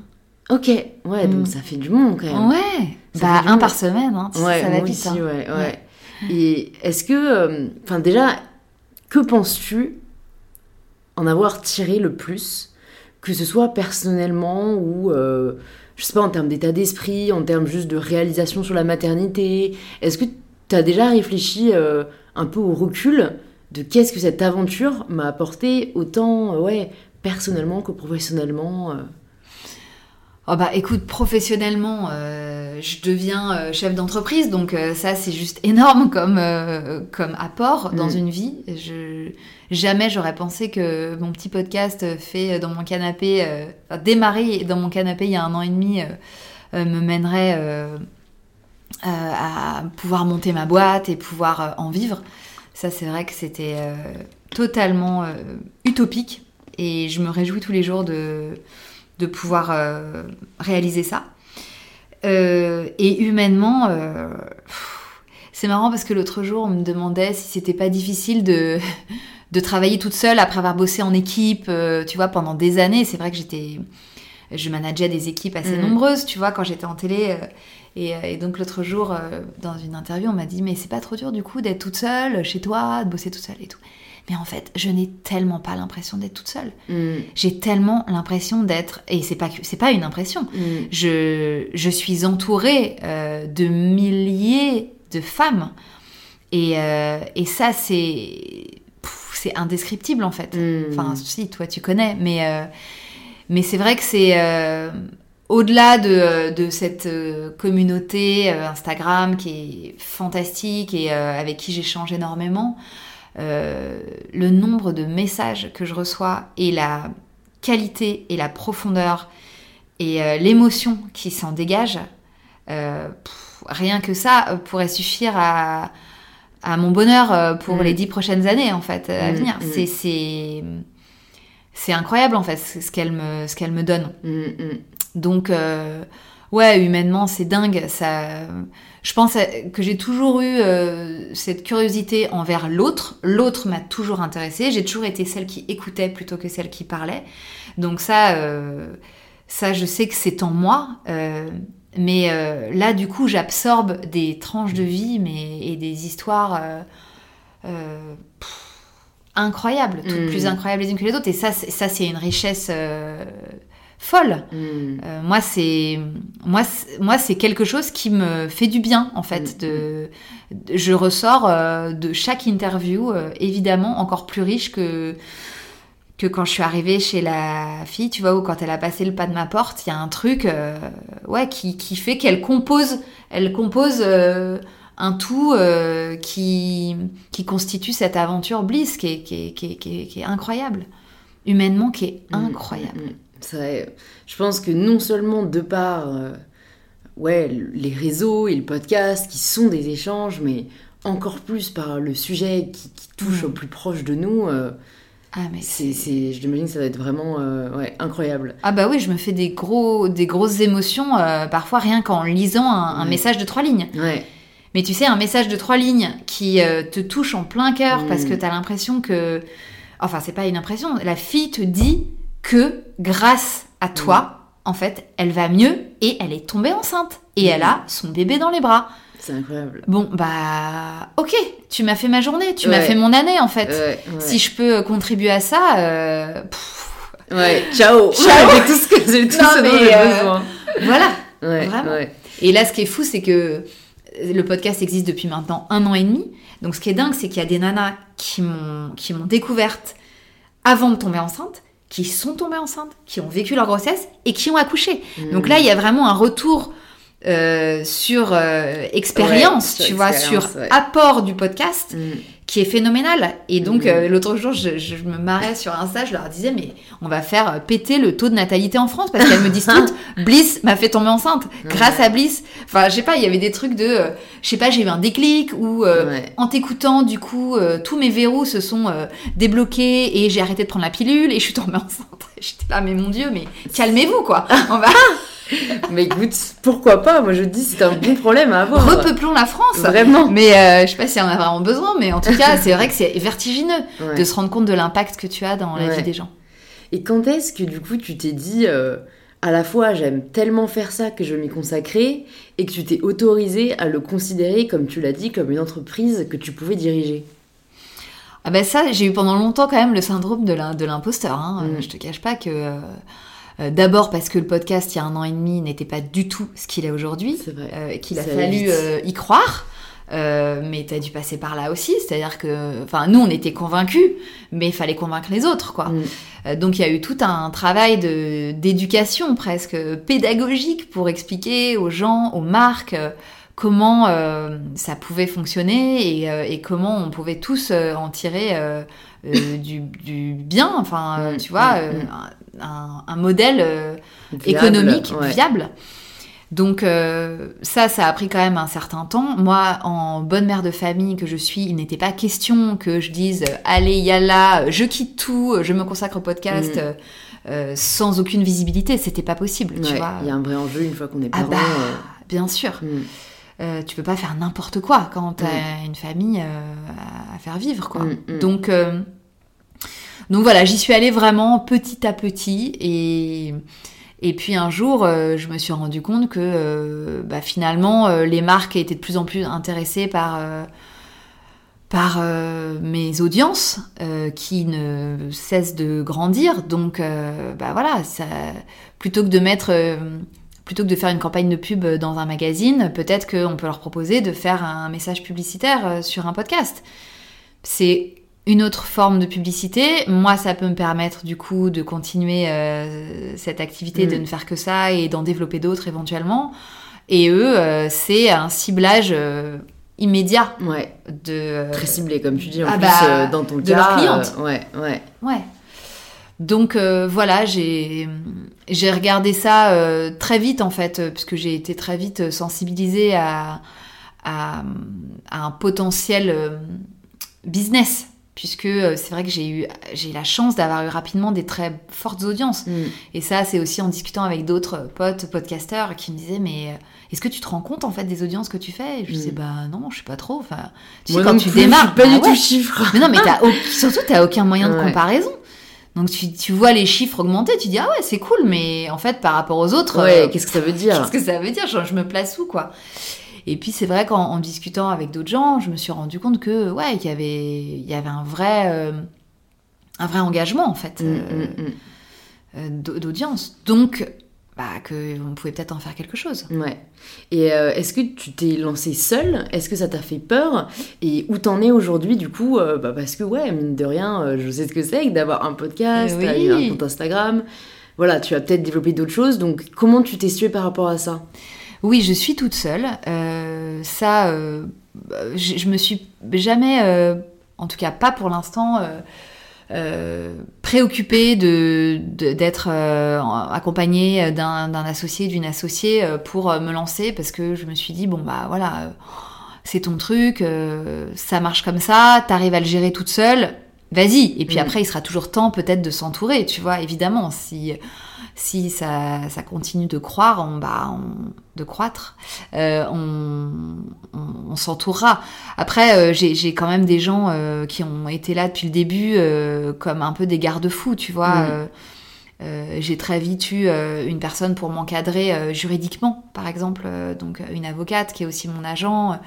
Ok, ouais, donc mm. ça fait du monde quand même. Ouais, bah un par semaine, hein, ouais, ça va vite. Hein. ouais, ouais. Et est-ce que, euh, enfin déjà, que penses-tu en avoir tiré le plus, que ce soit personnellement ou, je sais pas, en termes d'état d'esprit, en termes juste de réalisation sur la maternité? Est-ce que tu as déjà réfléchi euh, un peu au recul de qu'est-ce que cette aventure m'a apporté autant euh, ouais, personnellement que professionnellement Oh bah écoute, professionnellement, euh, je deviens euh, chef d'entreprise, donc euh, ça c'est juste énorme comme, comme apport dans Mm. une vie. Je, jamais j'aurais pensé que mon petit podcast fait dans mon canapé, démarré dans mon canapé il y a un an et demi, me mènerait à pouvoir monter ma boîte et pouvoir euh, en vivre. Ça c'est vrai que c'était euh, totalement euh, utopique et je me réjouis tous les jours de de pouvoir euh, réaliser ça. Euh, et humainement, euh, c'est marrant parce que l'autre jour, on me demandait si c'était pas difficile de, <laughs> de travailler toute seule après avoir bossé en équipe, euh, tu vois, pendant des années. C'est vrai que j'étais, je manageais des équipes assez Mhm. nombreuses, tu vois, quand j'étais en télé. Euh, et, et donc l'autre jour, euh, dans une interview, on m'a dit mais c'est pas trop dur du coup d'être toute seule chez toi, de bosser toute seule et tout. Mais en fait, je n'ai tellement pas l'impression d'être toute seule. Mm, j'ai tellement l'impression d'être et c'est pas c'est pas une impression. Mm, je, je suis entourée euh, de milliers de femmes. Et, euh, et ça c'est c'est indescriptible en fait. Mm. enfin si toi tu connais mais euh, mais c'est vrai que c'est au-delà de, de cette euh, communauté euh, Instagram qui est fantastique et euh, avec qui j'échange énormément, euh, le nombre de messages que je reçois et la qualité et la profondeur et euh, l'émotion qui s'en dégage, euh, pff, rien que ça euh, pourrait suffire à, à mon bonheur euh, pour Mm. les dix prochaines années en fait à Mm, venir. mm. C'est incroyable en fait ce ce qu'elle me ce qu'elle me donne. Donc, euh, ouais, humainement, c'est dingue. Ça, je pense que j'ai toujours eu euh, cette curiosité envers l'autre. L'autre m'a toujours intéressée. J'ai toujours été celle qui écoutait plutôt que celle qui parlait. Donc ça, euh, ça, je sais que c'est en moi. Mais là, du coup, j'absorbe des tranches de vie, mais et des histoires. pff, incroyables, toutes Mm. plus incroyables les unes que les autres. Et ça, c'est- ça c'est une richesse folle. Mm. Euh, moi, c'est moi, moi, c'est quelque chose qui me fait du bien en fait. Mm, De, de- je ressors euh, de chaque interview euh, évidemment encore plus riche que que quand je suis arrivée chez la fille, tu vois, ou quand elle a passé le pas de ma porte, il y a un truc, ouais, qui, qui fait qu'elle compose, elle compose un tout euh, qui qui constitue cette aventure Bliss, qui est, qui est, qui est, qui est- incroyable, humainement, qui est Mm, incroyable. Mm, mm. Je pense que non seulement de par euh, ouais, les réseaux et le podcast qui sont des échanges, mais encore plus par le sujet qui, qui touche Mm. au plus proche de nous, euh, Ah mais c'est, c'est, je m'imagine que ça va être vraiment euh, ouais, incroyable. Ah bah oui, je me fais des gros, des grosses émotions euh, parfois rien qu'en lisant un, un Ouais. message de trois lignes. Ouais. Mais tu sais, un message de trois lignes qui euh, te touche en plein cœur Mm. parce que t'as l'impression que, enfin c'est pas une impression, la fille te dit que grâce à toi, en fait, elle va mieux et elle est tombée enceinte et Mm. elle a son bébé dans les bras. C'est incroyable. Bon bah ok, tu m'as fait ma journée, tu m'as fait mon année en fait. Ouais, ouais. Si je peux contribuer à ça, euh, pff, Ouais, ciao <laughs> Ciao. Avec tout ce que j'ai tout Non, ce dont mais, j'ai euh, besoin. voilà. Ouais, vraiment. ouais. Et là, ce qui est fou, c'est que le podcast existe depuis maintenant un an et demi. Donc, ce qui est dingue, c'est qu'il y a des nanas qui m'ont qui m'ont découverte avant de tomber enceinte, qui sont tombées enceintes, qui ont vécu leur grossesse et qui ont accouché. Donc Mm. là, il y a vraiment un retour euh, sur euh, expérience, Ouais, sur tu vois, sur ouais. apport du podcast Mm. Qui est phénoménal. Et donc, Mhm. euh, l'autre jour, je, je me marrais sur Insta, je leur disais, mais on va faire euh, péter le taux de natalité en France parce qu'elles me disent toutes, <laughs> Bliss m'a fait tomber enceinte grâce à Bliss. Enfin, je sais pas, il y avait des trucs de, euh, je sais pas, j'ai eu un déclic ou euh, Ouais. en t'écoutant, du coup, euh, tous mes verrous se sont euh, débloqués et j'ai arrêté de prendre la pilule et je suis tombée enceinte. <laughs> J'étais là, mais mon Dieu, mais calmez-vous, quoi. On va <laughs> Mais écoute, pourquoi pas? Moi je dis, c'est un bon problème à avoir. repeuplons la France. Vraiment. Mais euh, je sais pas si on a vraiment besoin, mais en tout cas, c'est vrai que c'est vertigineux Ouais. de se rendre compte de l'impact que tu as dans la Ouais. vie des gens. Et quand est-ce que du coup tu t'es dit euh, à la fois j'aime tellement faire ça que je vais m'y consacrer et que tu t'es autorisé à le considérer comme tu l'as dit comme une entreprise que tu pouvais diriger? Ah ben ça, j'ai eu pendant longtemps quand même le syndrome de l'im- de l'imposteur. Hein. Mm. Euh, Je te cache pas que... euh, D'abord parce que le podcast, il y a un an et demi, n'était pas du tout ce qu'il est aujourd'hui. Euh, qu'il a fallu euh, y croire. Euh, mais tu as dû passer par là aussi, c'est-à-dire que, enfin, nous on était convaincus, mais il fallait convaincre les autres, quoi. Mm. Euh, donc il y a eu tout un travail de d'éducation presque pédagogique pour expliquer aux gens, aux marques, comment euh, ça pouvait fonctionner et, euh, et comment on pouvait tous euh, en tirer du, du bien, enfin, euh, Mm, tu vois, mm, euh, mm. un, un modèle euh, Viable, économique ouais. viable. Donc euh, ça, ça a pris quand même un certain temps. Moi, en bonne mère de famille que je suis, il n'était pas question que je dise euh, allez, yalla, je quitte tout, je me consacre au podcast euh, euh, sans aucune visibilité. C'était pas possible, tu vois. Il y a un vrai enjeu une fois qu'on est Ah parent. bah, euh, bien sûr. Euh, tu peux pas faire n'importe quoi quand t'as Mm. une famille euh, à faire vivre, quoi. Mm, mm. Donc, euh, donc voilà, j'y suis allée vraiment petit à petit et et puis un jour, euh, je me suis rendu compte que euh, bah, finalement, euh, les marques étaient de plus en plus intéressées par par mes audiences qui ne cessent de grandir. Donc, bah voilà, ça, plutôt que de mettre, plutôt que de faire une campagne de pub dans un magazine, peut-être qu'on peut leur proposer de faire un message publicitaire euh, sur un podcast. C'est une autre forme de publicité. Moi, ça peut me permettre du coup de continuer euh, cette activité, Mm. de ne faire que ça et d'en développer d'autres éventuellement. Et eux, euh, c'est un ciblage euh, immédiat Ouais, de très ciblé comme tu dis. En ah plus, bah, dans ton de cas, leurs clientes. euh, ouais, ouais. Ouais. Donc voilà, j'ai j'ai regardé ça euh, très vite en fait, euh, puisque j'ai été très vite euh, sensibilisée à, à, à un potentiel euh, business, puisque c'est vrai que j'ai eu j'ai la chance d'avoir eu rapidement des très fortes audiences. Mm. Et ça, c'est aussi en discutant avec d'autres potes, podcasteurs, qui me disaient mais est-ce que tu te rends compte en fait des audiences que tu fais? Et je disais Mm. bah non, je sais pas trop. Enfin, tu Moi sais quand tu plus, je démarres, suis pas bah du tout chiffre. mais non, mais au- surtout, t'as aucun moyen de <laughs> comparaison. Donc tu, tu vois les chiffres augmenter, tu dis ah ouais c'est cool, mais en fait par rapport aux autres, Ouais, euh, qu'est-ce que ça veut dire <laughs> qu'est-ce que ça veut dire? Je, je me place où quoi? Et puis c'est vrai qu'en en discutant avec d'autres gens, je me suis rendu compte que ouais qu'il y avait il y avait un vrai euh, un vrai engagement en fait Mm, euh, mm, mm. euh, d'au- d'audience. Donc bah que on pouvait peut-être en faire quelque chose. Ouais. Et euh, est-ce que tu t'es lancée seule Est-ce que ça t'a fait peur? Et où t'en es aujourd'hui du coup euh, bah, Parce que ouais, mine de rien, euh, je sais ce que c'est que d'avoir un podcast, Eh oui. un compte Instagram. Voilà, tu as peut-être développé d'autres choses. Donc comment tu t'es située par rapport à ça? Oui, je suis toute seule. Ça, euh, je, je me suis jamais, en tout cas pas pour l'instant, euh, préoccupée de d'être euh, accompagnée d'un d'un associé, d'une associée euh, pour euh, me lancer parce que je me suis dit bon bah voilà, c'est ton truc, euh, ça marche comme ça, t'arrives à le gérer toute seule. Vas-y. Et puis Mm. après, il sera toujours temps peut-être de s'entourer, tu vois, évidemment. Si, si ça, ça continue de croire, on, bah, on- de croître, euh, on, on, on s'entourera. Après, euh, j'ai quand même des gens euh, qui ont été là depuis le début comme un peu des garde-fous, tu vois. Euh, j'ai très vite eu euh, une personne pour m'encadrer euh, juridiquement, par exemple, donc une avocate qui est aussi mon agent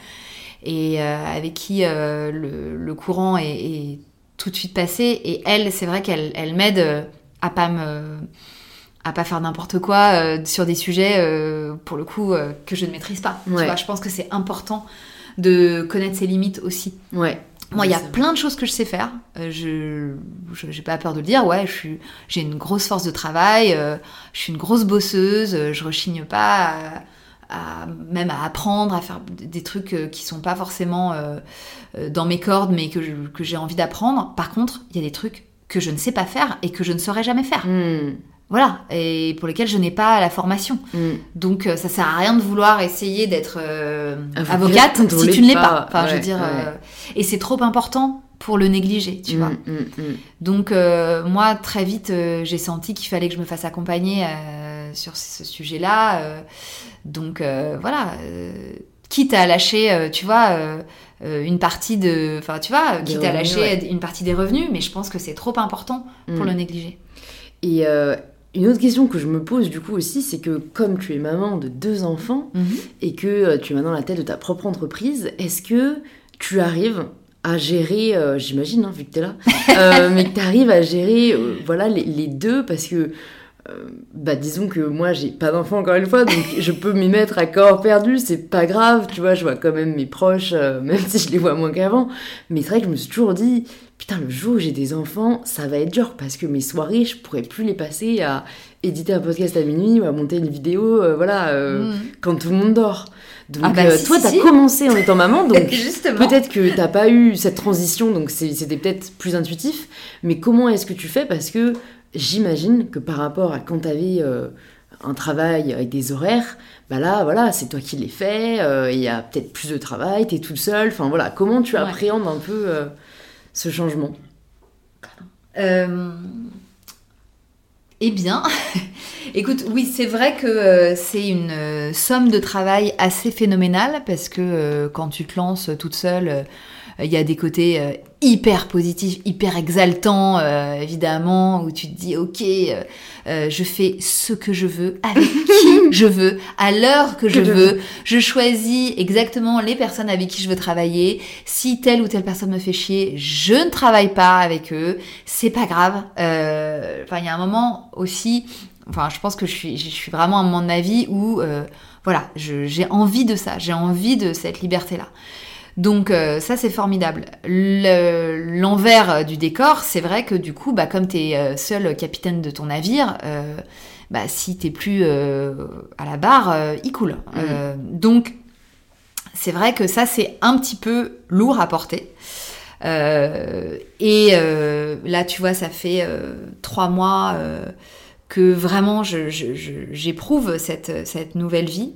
et avec qui le, le courant est, est tout de suite passé. Et elle, c'est vrai qu'elle elle m'aide à pas me à pas faire n'importe quoi euh, sur des sujets euh, pour le coup euh, que je ne maîtrise pas. Tu Ouais. vois, je pense que c'est important de connaître ses limites aussi. Ouais. Moi, il y a plein de choses que je sais faire. Euh, je, j'ai pas peur de le dire. Ouais, je suis, j'ai une grosse force de travail. euh, je suis une grosse bosseuse. euh, je rechigne pas, à, à- même à apprendre, à faire des trucs euh, qui sont pas forcément euh, dans mes cordes, mais que, je- que j'ai envie d'apprendre. Par contre, il y a des trucs que je ne sais pas faire et que je ne saurais jamais faire. Mm, Voilà, et pour lesquels je n'ai pas la formation. mm. Donc euh, ça sert à rien de vouloir essayer d'être euh, Avocate <laughs> si tu ne l'es pas. pas. Enfin, je veux dire, ouais. euh, et c'est trop important pour le négliger, tu Mm, vois. mm. Donc euh, moi très vite j'ai senti qu'il fallait que je me fasse accompagner sur ce sujet-là. donc voilà, quitte à lâcher, tu vois. une partie de, enfin tu vois, Des quitte à revenus, lâcher ouais. une partie des revenus, mais je pense que c'est trop important pour le négliger. Et une autre question que je me pose du coup aussi, c'est que comme tu es maman de deux enfants et que euh, tu es maintenant à la tête de ta propre entreprise, est-ce que tu arrives à gérer, euh, j'imagine, hein, vu que tu es là, <laughs> euh, mais que tu arrives à gérer euh, voilà, les, les deux parce que bah disons que moi j'ai pas d'enfant encore une fois, donc <laughs> je peux m'y mettre à corps perdu, c'est pas grave, tu vois, je vois quand même mes proches, euh, même si je les vois moins qu'avant. Mais c'est vrai que je me suis toujours dit, putain, le jour où j'ai des enfants, ça va être dur parce que mes soirées, je pourrais plus les passer à éditer un podcast à minuit ou à monter une vidéo, euh, voilà, euh, Mm. quand tout le monde dort. Donc Ah bah, euh, si, toi, si, t'as si. commencé en étant maman, <laughs> donc. Peut-être que t'as pas eu cette transition, donc c'était peut-être plus intuitif, mais comment est-ce que tu fais? Parce que j'imagine que par rapport à quand t'avais euh, un travail avec des horaires, bah là, voilà, c'est toi qui les fais, euh, il y a peut-être plus de travail, t'es toute seule, enfin voilà, comment tu Ouais. appréhendes un peu euh, ce changement? Eh bien, <laughs> écoute, oui, c'est vrai que euh, c'est une euh, somme de travail assez phénoménale parce que euh, quand tu te lances toute seule, il y a des côtés euh, hyper positifs, hyper exaltants, euh, évidemment, où tu te dis, ok, euh, je fais ce que je veux, avec <laughs> qui je veux, à l'heure que je je veux, je choisis exactement les personnes avec qui je veux travailler. Si telle ou telle personne me fait chier, je ne travaille pas avec eux. C'est pas grave. Euh, Enfin, il y a un moment aussi. Enfin, je pense que je suis, je suis vraiment à un moment de ma vie où, euh, voilà, j'ai envie de ça. J'ai envie de cette liberté-là. Donc euh, ça c'est formidable. Le- L'envers du décor, c'est vrai que du coup, bah, comme tu es seul capitaine de ton navire, euh, bah, si t'es plus euh, à la barre, euh, il coule. Euh, donc c'est vrai que ça c'est un petit peu lourd à porter. Euh, et euh, là, tu vois, ça fait euh, trois mois euh, que vraiment j'éprouve cette, cette nouvelle vie.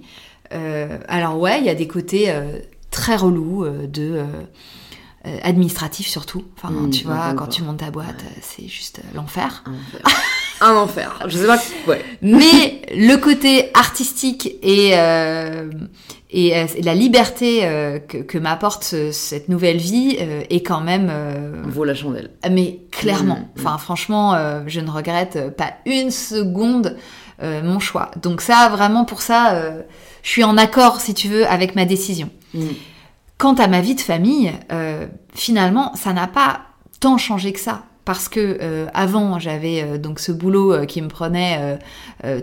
Euh, alors ouais, il y a des côtés euh, très relous euh, de euh, euh, administratif surtout. Enfin, Mmh, tu vois, quand tu montes ta boîte, c'est juste l'enfer. <laughs> Un enfer. Je sais pas. Ouais. Mais le côté artistique et, euh, et euh, la liberté euh, que, que m'apporte ce- cette nouvelle vie euh, est quand même... euh, Vaut la chandelle. mais clairement, Mm, mm. enfin franchement, euh, je ne regrette pas une seconde euh, mon choix. Donc ça, vraiment pour ça, euh, je suis en accord, si tu veux, avec ma décision. Mm. Quant à ma vie de famille, euh, finalement, ça n'a pas tant changé que ça. Parce que euh, avant, j'avais euh, donc ce boulot euh, qui me prenait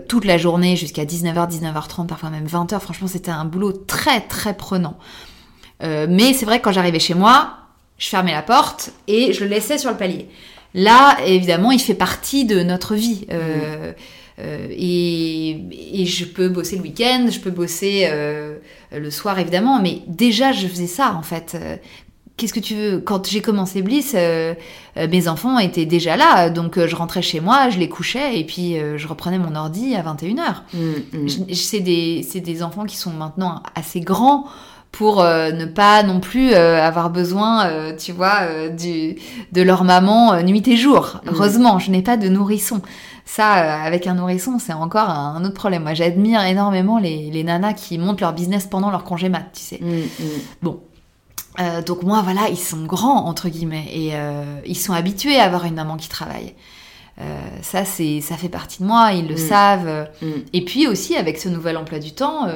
toute la journée jusqu'à 19h, 19h30, parfois même 20h. Franchement, c'était un boulot très très prenant. Mais c'est vrai que quand j'arrivais chez moi, je fermais la porte et je le laissais sur le palier. Là, évidemment, il fait partie de notre vie. Euh, et, et je peux bosser le week-end, je peux bosser euh, le soir, évidemment. Mais déjà, je faisais ça, en fait. Euh, Qu'est-ce que tu veux? Quand j'ai commencé Bliss, euh, euh, mes enfants étaient déjà là. Donc, euh, je rentrais chez moi, je les couchais et puis euh, je reprenais mon ordi à 21h. Mm, mm. Je- C'est des, c'est des enfants qui sont maintenant assez grands pour euh, ne pas non plus euh, avoir besoin, euh, tu vois, du, de leur maman nuit et jour. Mhm. Heureusement, je n'ai pas de nourrisson. Ça, avec un nourrisson, c'est encore un, un autre problème. Moi, j'admire énormément les, les nanas qui montent leur business pendant leur congé mat, tu sais. Mm, mm. Euh, donc moi, voilà, ils sont grands, entre guillemets, et euh, ils sont habitués à avoir une maman qui travaille. Euh, ça, c'est, ça fait partie de moi, ils le Mm. savent. et puis aussi, avec ce nouvel emploi du temps,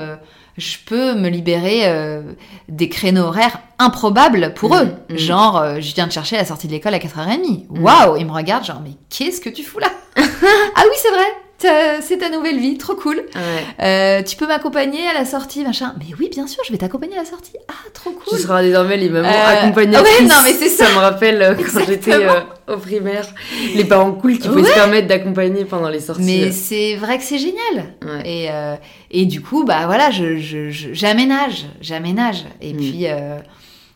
je peux me libérer euh, des créneaux horaires improbables pour Mm, eux. mm. Genre, euh, je viens de chercher la sortie de l'école à 4h30. Mm. Waouh Ils me regardent genre, mais qu'est-ce que tu fous là? <laughs> Ah oui, c'est vrai c'est ta nouvelle vie, trop cool. Ouais. Euh, tu peux m'accompagner à la sortie, machin. Mais oui, bien sûr, je vais t'accompagner à la sortie. Ah, trop cool. Tu seras désormais les mamans Euh, accompagnatrices. ouais, non, mais c'est ça. me rappelle euh, quand j'étais euh, au primaire. Les parents cool qui pouvaient Ouais. se permettre d'accompagner pendant les sorties. Mais euh. c'est vrai que c'est génial. Et, euh, et du coup, bah voilà, je, je, je- j'aménage, j'aménage. Et Mm. puis, euh,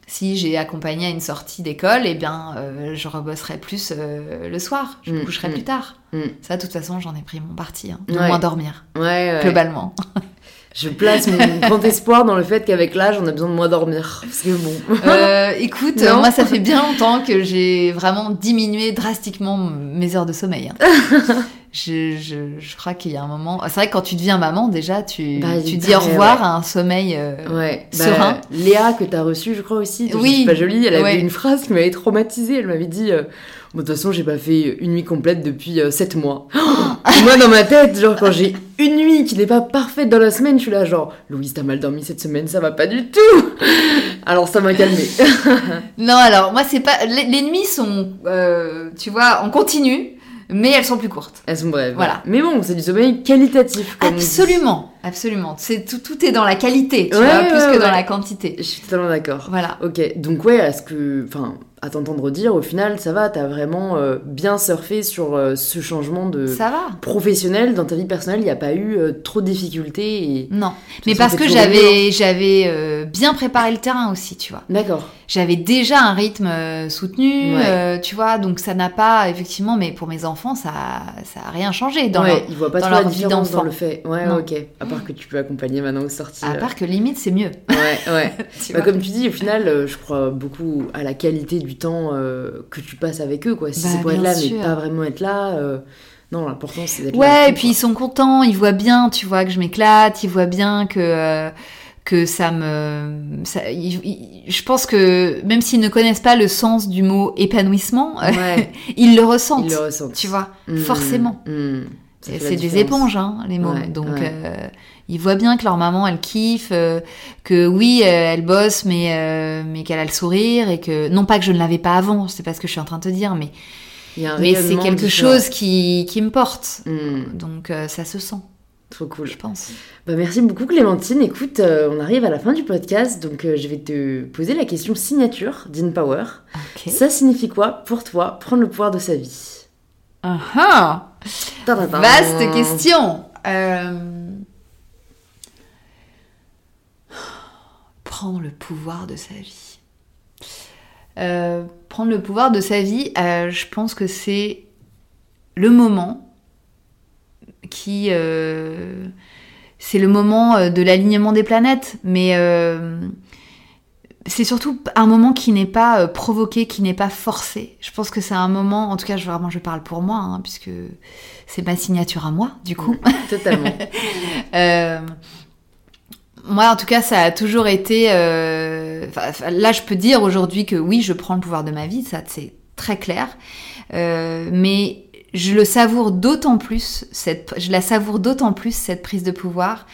si j'ai accompagné à une sortie d'école, eh bien, euh, je rebosserai plus euh, le soir. Je me Mm, coucherai mm. plus tard. Mm. Ça, de toute façon, j'en ai pris mon parti. Hein, de Ouais. moins dormir, Ouais, ouais. globalement. <laughs> Je place mon grand espoir dans le fait qu'avec l'âge, on a besoin de moins dormir. <laughs> Parce que bon. Euh, écoute, Non. moi, ça fait bien longtemps que j'ai vraiment diminué drastiquement mes heures de sommeil. hein. <laughs> je, je, je crois qu'il y a un moment. C'est vrai que quand tu deviens maman, déjà, tu, Bah, tu dis au revoir ouais. à un sommeil. euh, Ouais. Bah, Serein. Léa, que t'as reçue, je crois aussi. de Oui. Je pas jolie. Elle avait Ouais. une phrase qui m'avait traumatisée. Elle m'avait dit. euh, de toute façon, j'ai pas fait une nuit complète depuis 7 mois. <gasps> Moi, dans ma tête, genre, quand j'ai une nuit qui n'est pas parfaite dans la semaine, je suis là, genre, Louise, t'as mal dormi cette semaine, ça va pas du tout. Alors, ça m'a calmée. <laughs> Non, alors moi c'est pas. Les, les nuits sont, euh, tu vois, en continu. Mais elles sont plus courtes. Elles sont brèves. Voilà. Mais bon, c'est du sommeil qualitatif. Comme. Absolument, absolument. C'est tout, tout est dans la qualité, tu Ouais, vois, plus ouais, que dans la quantité. Je suis totalement d'accord. Voilà. Ok, donc ouais, est-ce que, enfin, à t'entendre dire, au final, ça va, t'as vraiment euh, bien surfé sur euh, ce changement de Ça va. professionnel dans ta vie personnelle. Il n'y a pas eu euh, trop de difficultés. Et... Non, mais parce que j'avais j'avais euh, bien préparé le terrain aussi, tu vois. D'accord. J'avais déjà un rythme soutenu, Ouais. tu vois, donc ça n'a pas effectivement, mais pour mes enfants, ça ça a rien changé dans ouais, leur- ils voient pas dans trop la différence dans le fait. Ouais, Non. ok. À part que tu peux accompagner maintenant aux sorties. À part que limite c'est mieux. Ouais, ouais. <laughs> tu Bah, comme tu dis, au final, je crois beaucoup à la qualité du temps euh, que tu passes avec eux, quoi. Si Bah, c'est pour être là, sûr. mais pas vraiment être là, euh, non, l'important c'est d'être là. Ouais, à et puis ils sont contents, ils voient bien, tu vois, que je m'éclate, ils voient bien que euh, que ça me, ça, ils- ils- je pense que même s'ils ne connaissent pas le sens du mot épanouissement. Ouais, <laughs> ils le ressentent, ils le ressentent. tu vois, forcément. mm. Fait la C'est des éponges, hein, les mots. Ouais, Donc, ils voient bien que leur maman, elle kiffe, euh, que oui, euh, elle bosse, mais, euh, mais qu'elle a le sourire, et que non pas que je ne l'avais pas avant, c'est pas ce que je suis en train de te dire, mais, mais c'est quelque chose qui, qui me porte. Mm, Donc, ça se sent, Trop cool. je pense. Bah, merci beaucoup Clémentine. Écoute, euh, on arrive à la fin du podcast, donc euh, je vais te poser la question signature d'InPower. Ok. Ça signifie quoi pour toi prendre le pouvoir de sa vie? Ah ah. Vaste question. Euh, Prendre le pouvoir de sa vie. Euh, prendre le pouvoir de sa vie, euh, je pense que c'est le moment qui... euh, c'est le moment de l'alignement des planètes, mais c'est surtout un moment qui n'est pas provoqué, qui n'est pas forcé. Je pense que c'est un moment, en tout cas, je, vraiment, je parle pour moi, hein, puisque c'est ma signature à moi, du coup. Totalement. <laughs> Euh, moi, en tout cas, ça a toujours été. euh, là, je peux dire aujourd'hui que oui, je prends le pouvoir de ma vie, ça c'est très clair. Euh, mais je le savoure d'autant plus, cette, je la savoure d'autant plus cette prise de pouvoir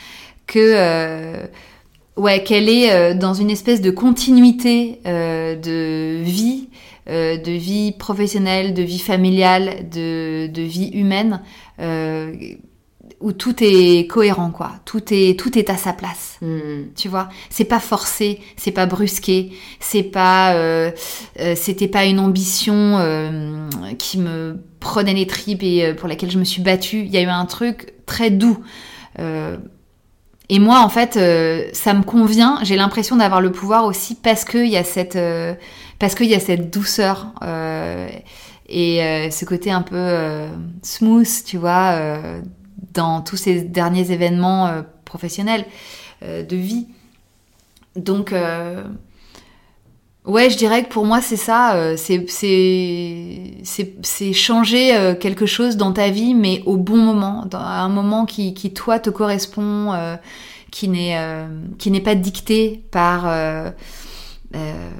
que euh, ouais, qu'elle est euh, dans une espèce de continuité euh, de vie, euh, de vie professionnelle, de vie familiale, de, de vie humaine. Où tout est cohérent quoi, tout est tout est à sa place. Mm. tu vois? C'est pas forcé c'est pas brusqué c'est pas euh, euh, c'était pas une ambition euh, qui me prenait les tripes et euh, pour laquelle je me suis battue. Il y a eu un truc très doux. Euh, et moi en fait euh, ça me convient. J'ai l'impression d'avoir le pouvoir aussi parce que il y a cette euh, parce qu'il y a cette douceur euh, et ce côté un peu smooth tu vois euh, dans tous ces derniers événements euh, professionnels euh, de vie. Donc, euh, ouais, je dirais que pour moi, c'est ça. c'est- changer quelque chose dans ta vie, mais au bon moment, à un moment qui, qui toi, te correspond, qui n'est pas dicté par... euh,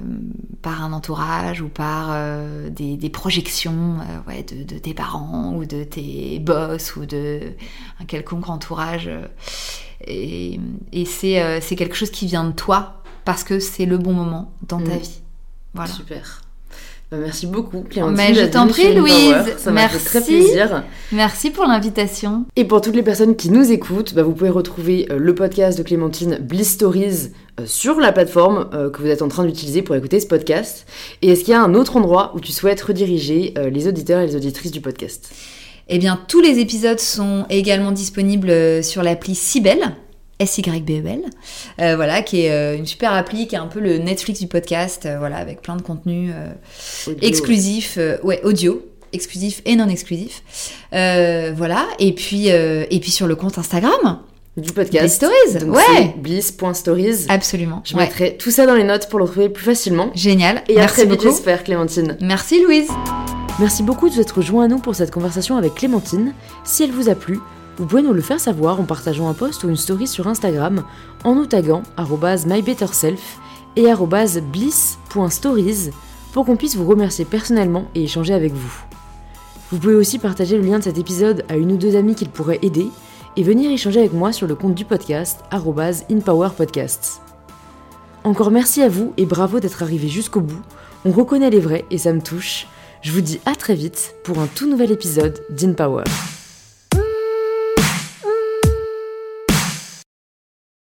par un entourage ou par euh, des, des projections euh, ouais, de, de tes parents ou de tes boss ou de un quelconque entourage. et et c'est c'est quelque chose qui vient de toi parce que c'est le bon moment dans ta Mm. vie. Voilà. Super. Bah, merci beaucoup Clémentine. Mais je t'en prie. Louise. Ça m'a fait très Merci. plaisir. Merci pour l'invitation. Et pour toutes les personnes qui nous écoutent, bah, vous pouvez retrouver le podcast de Clémentine Bliss Stories sur la plateforme euh, que vous êtes en train d'utiliser pour écouter ce podcast. Et est-ce qu'il y a un autre endroit où tu souhaites rediriger euh, les auditeurs et les auditrices du podcast? Eh bien, tous les épisodes sont également disponibles euh, sur l'appli Sibel, S-Y-B-E-L, euh, voilà, qui est euh, une super appli, qui est un peu le Netflix du podcast, euh, voilà, avec plein de contenus euh, Audio. exclusifs, euh, ouais, audio, exclusifs et non exclusifs, Euh, voilà. Et puis, euh, et puis sur le compte Instagram, Du des podcast. stories, Donc ouais, bliss.stories. absolument. Je ouais. mettrai tout ça dans les notes pour le retrouver plus facilement. Génial. Et à Merci très vite, beaucoup. j'espère, Clémentine. Merci Louise. Merci beaucoup de vous être joint à nous pour cette conversation avec Clémentine. Si elle vous a plu, vous pouvez nous le faire savoir en partageant un post ou une story sur Instagram en nous taguant mybetterself et bliss.stories pour qu'on puisse vous remercier personnellement et échanger avec vous. Vous pouvez aussi partager le lien de cet épisode à une ou deux amies qu'il pourrait aider et venir échanger avec moi sur le compte du podcast inpowerpodcasts. Encore merci à vous et bravo d'être arrivé jusqu'au bout. On reconnaît les vrais et ça me touche. Je vous dis à très vite pour un tout nouvel épisode d'InPower. Power.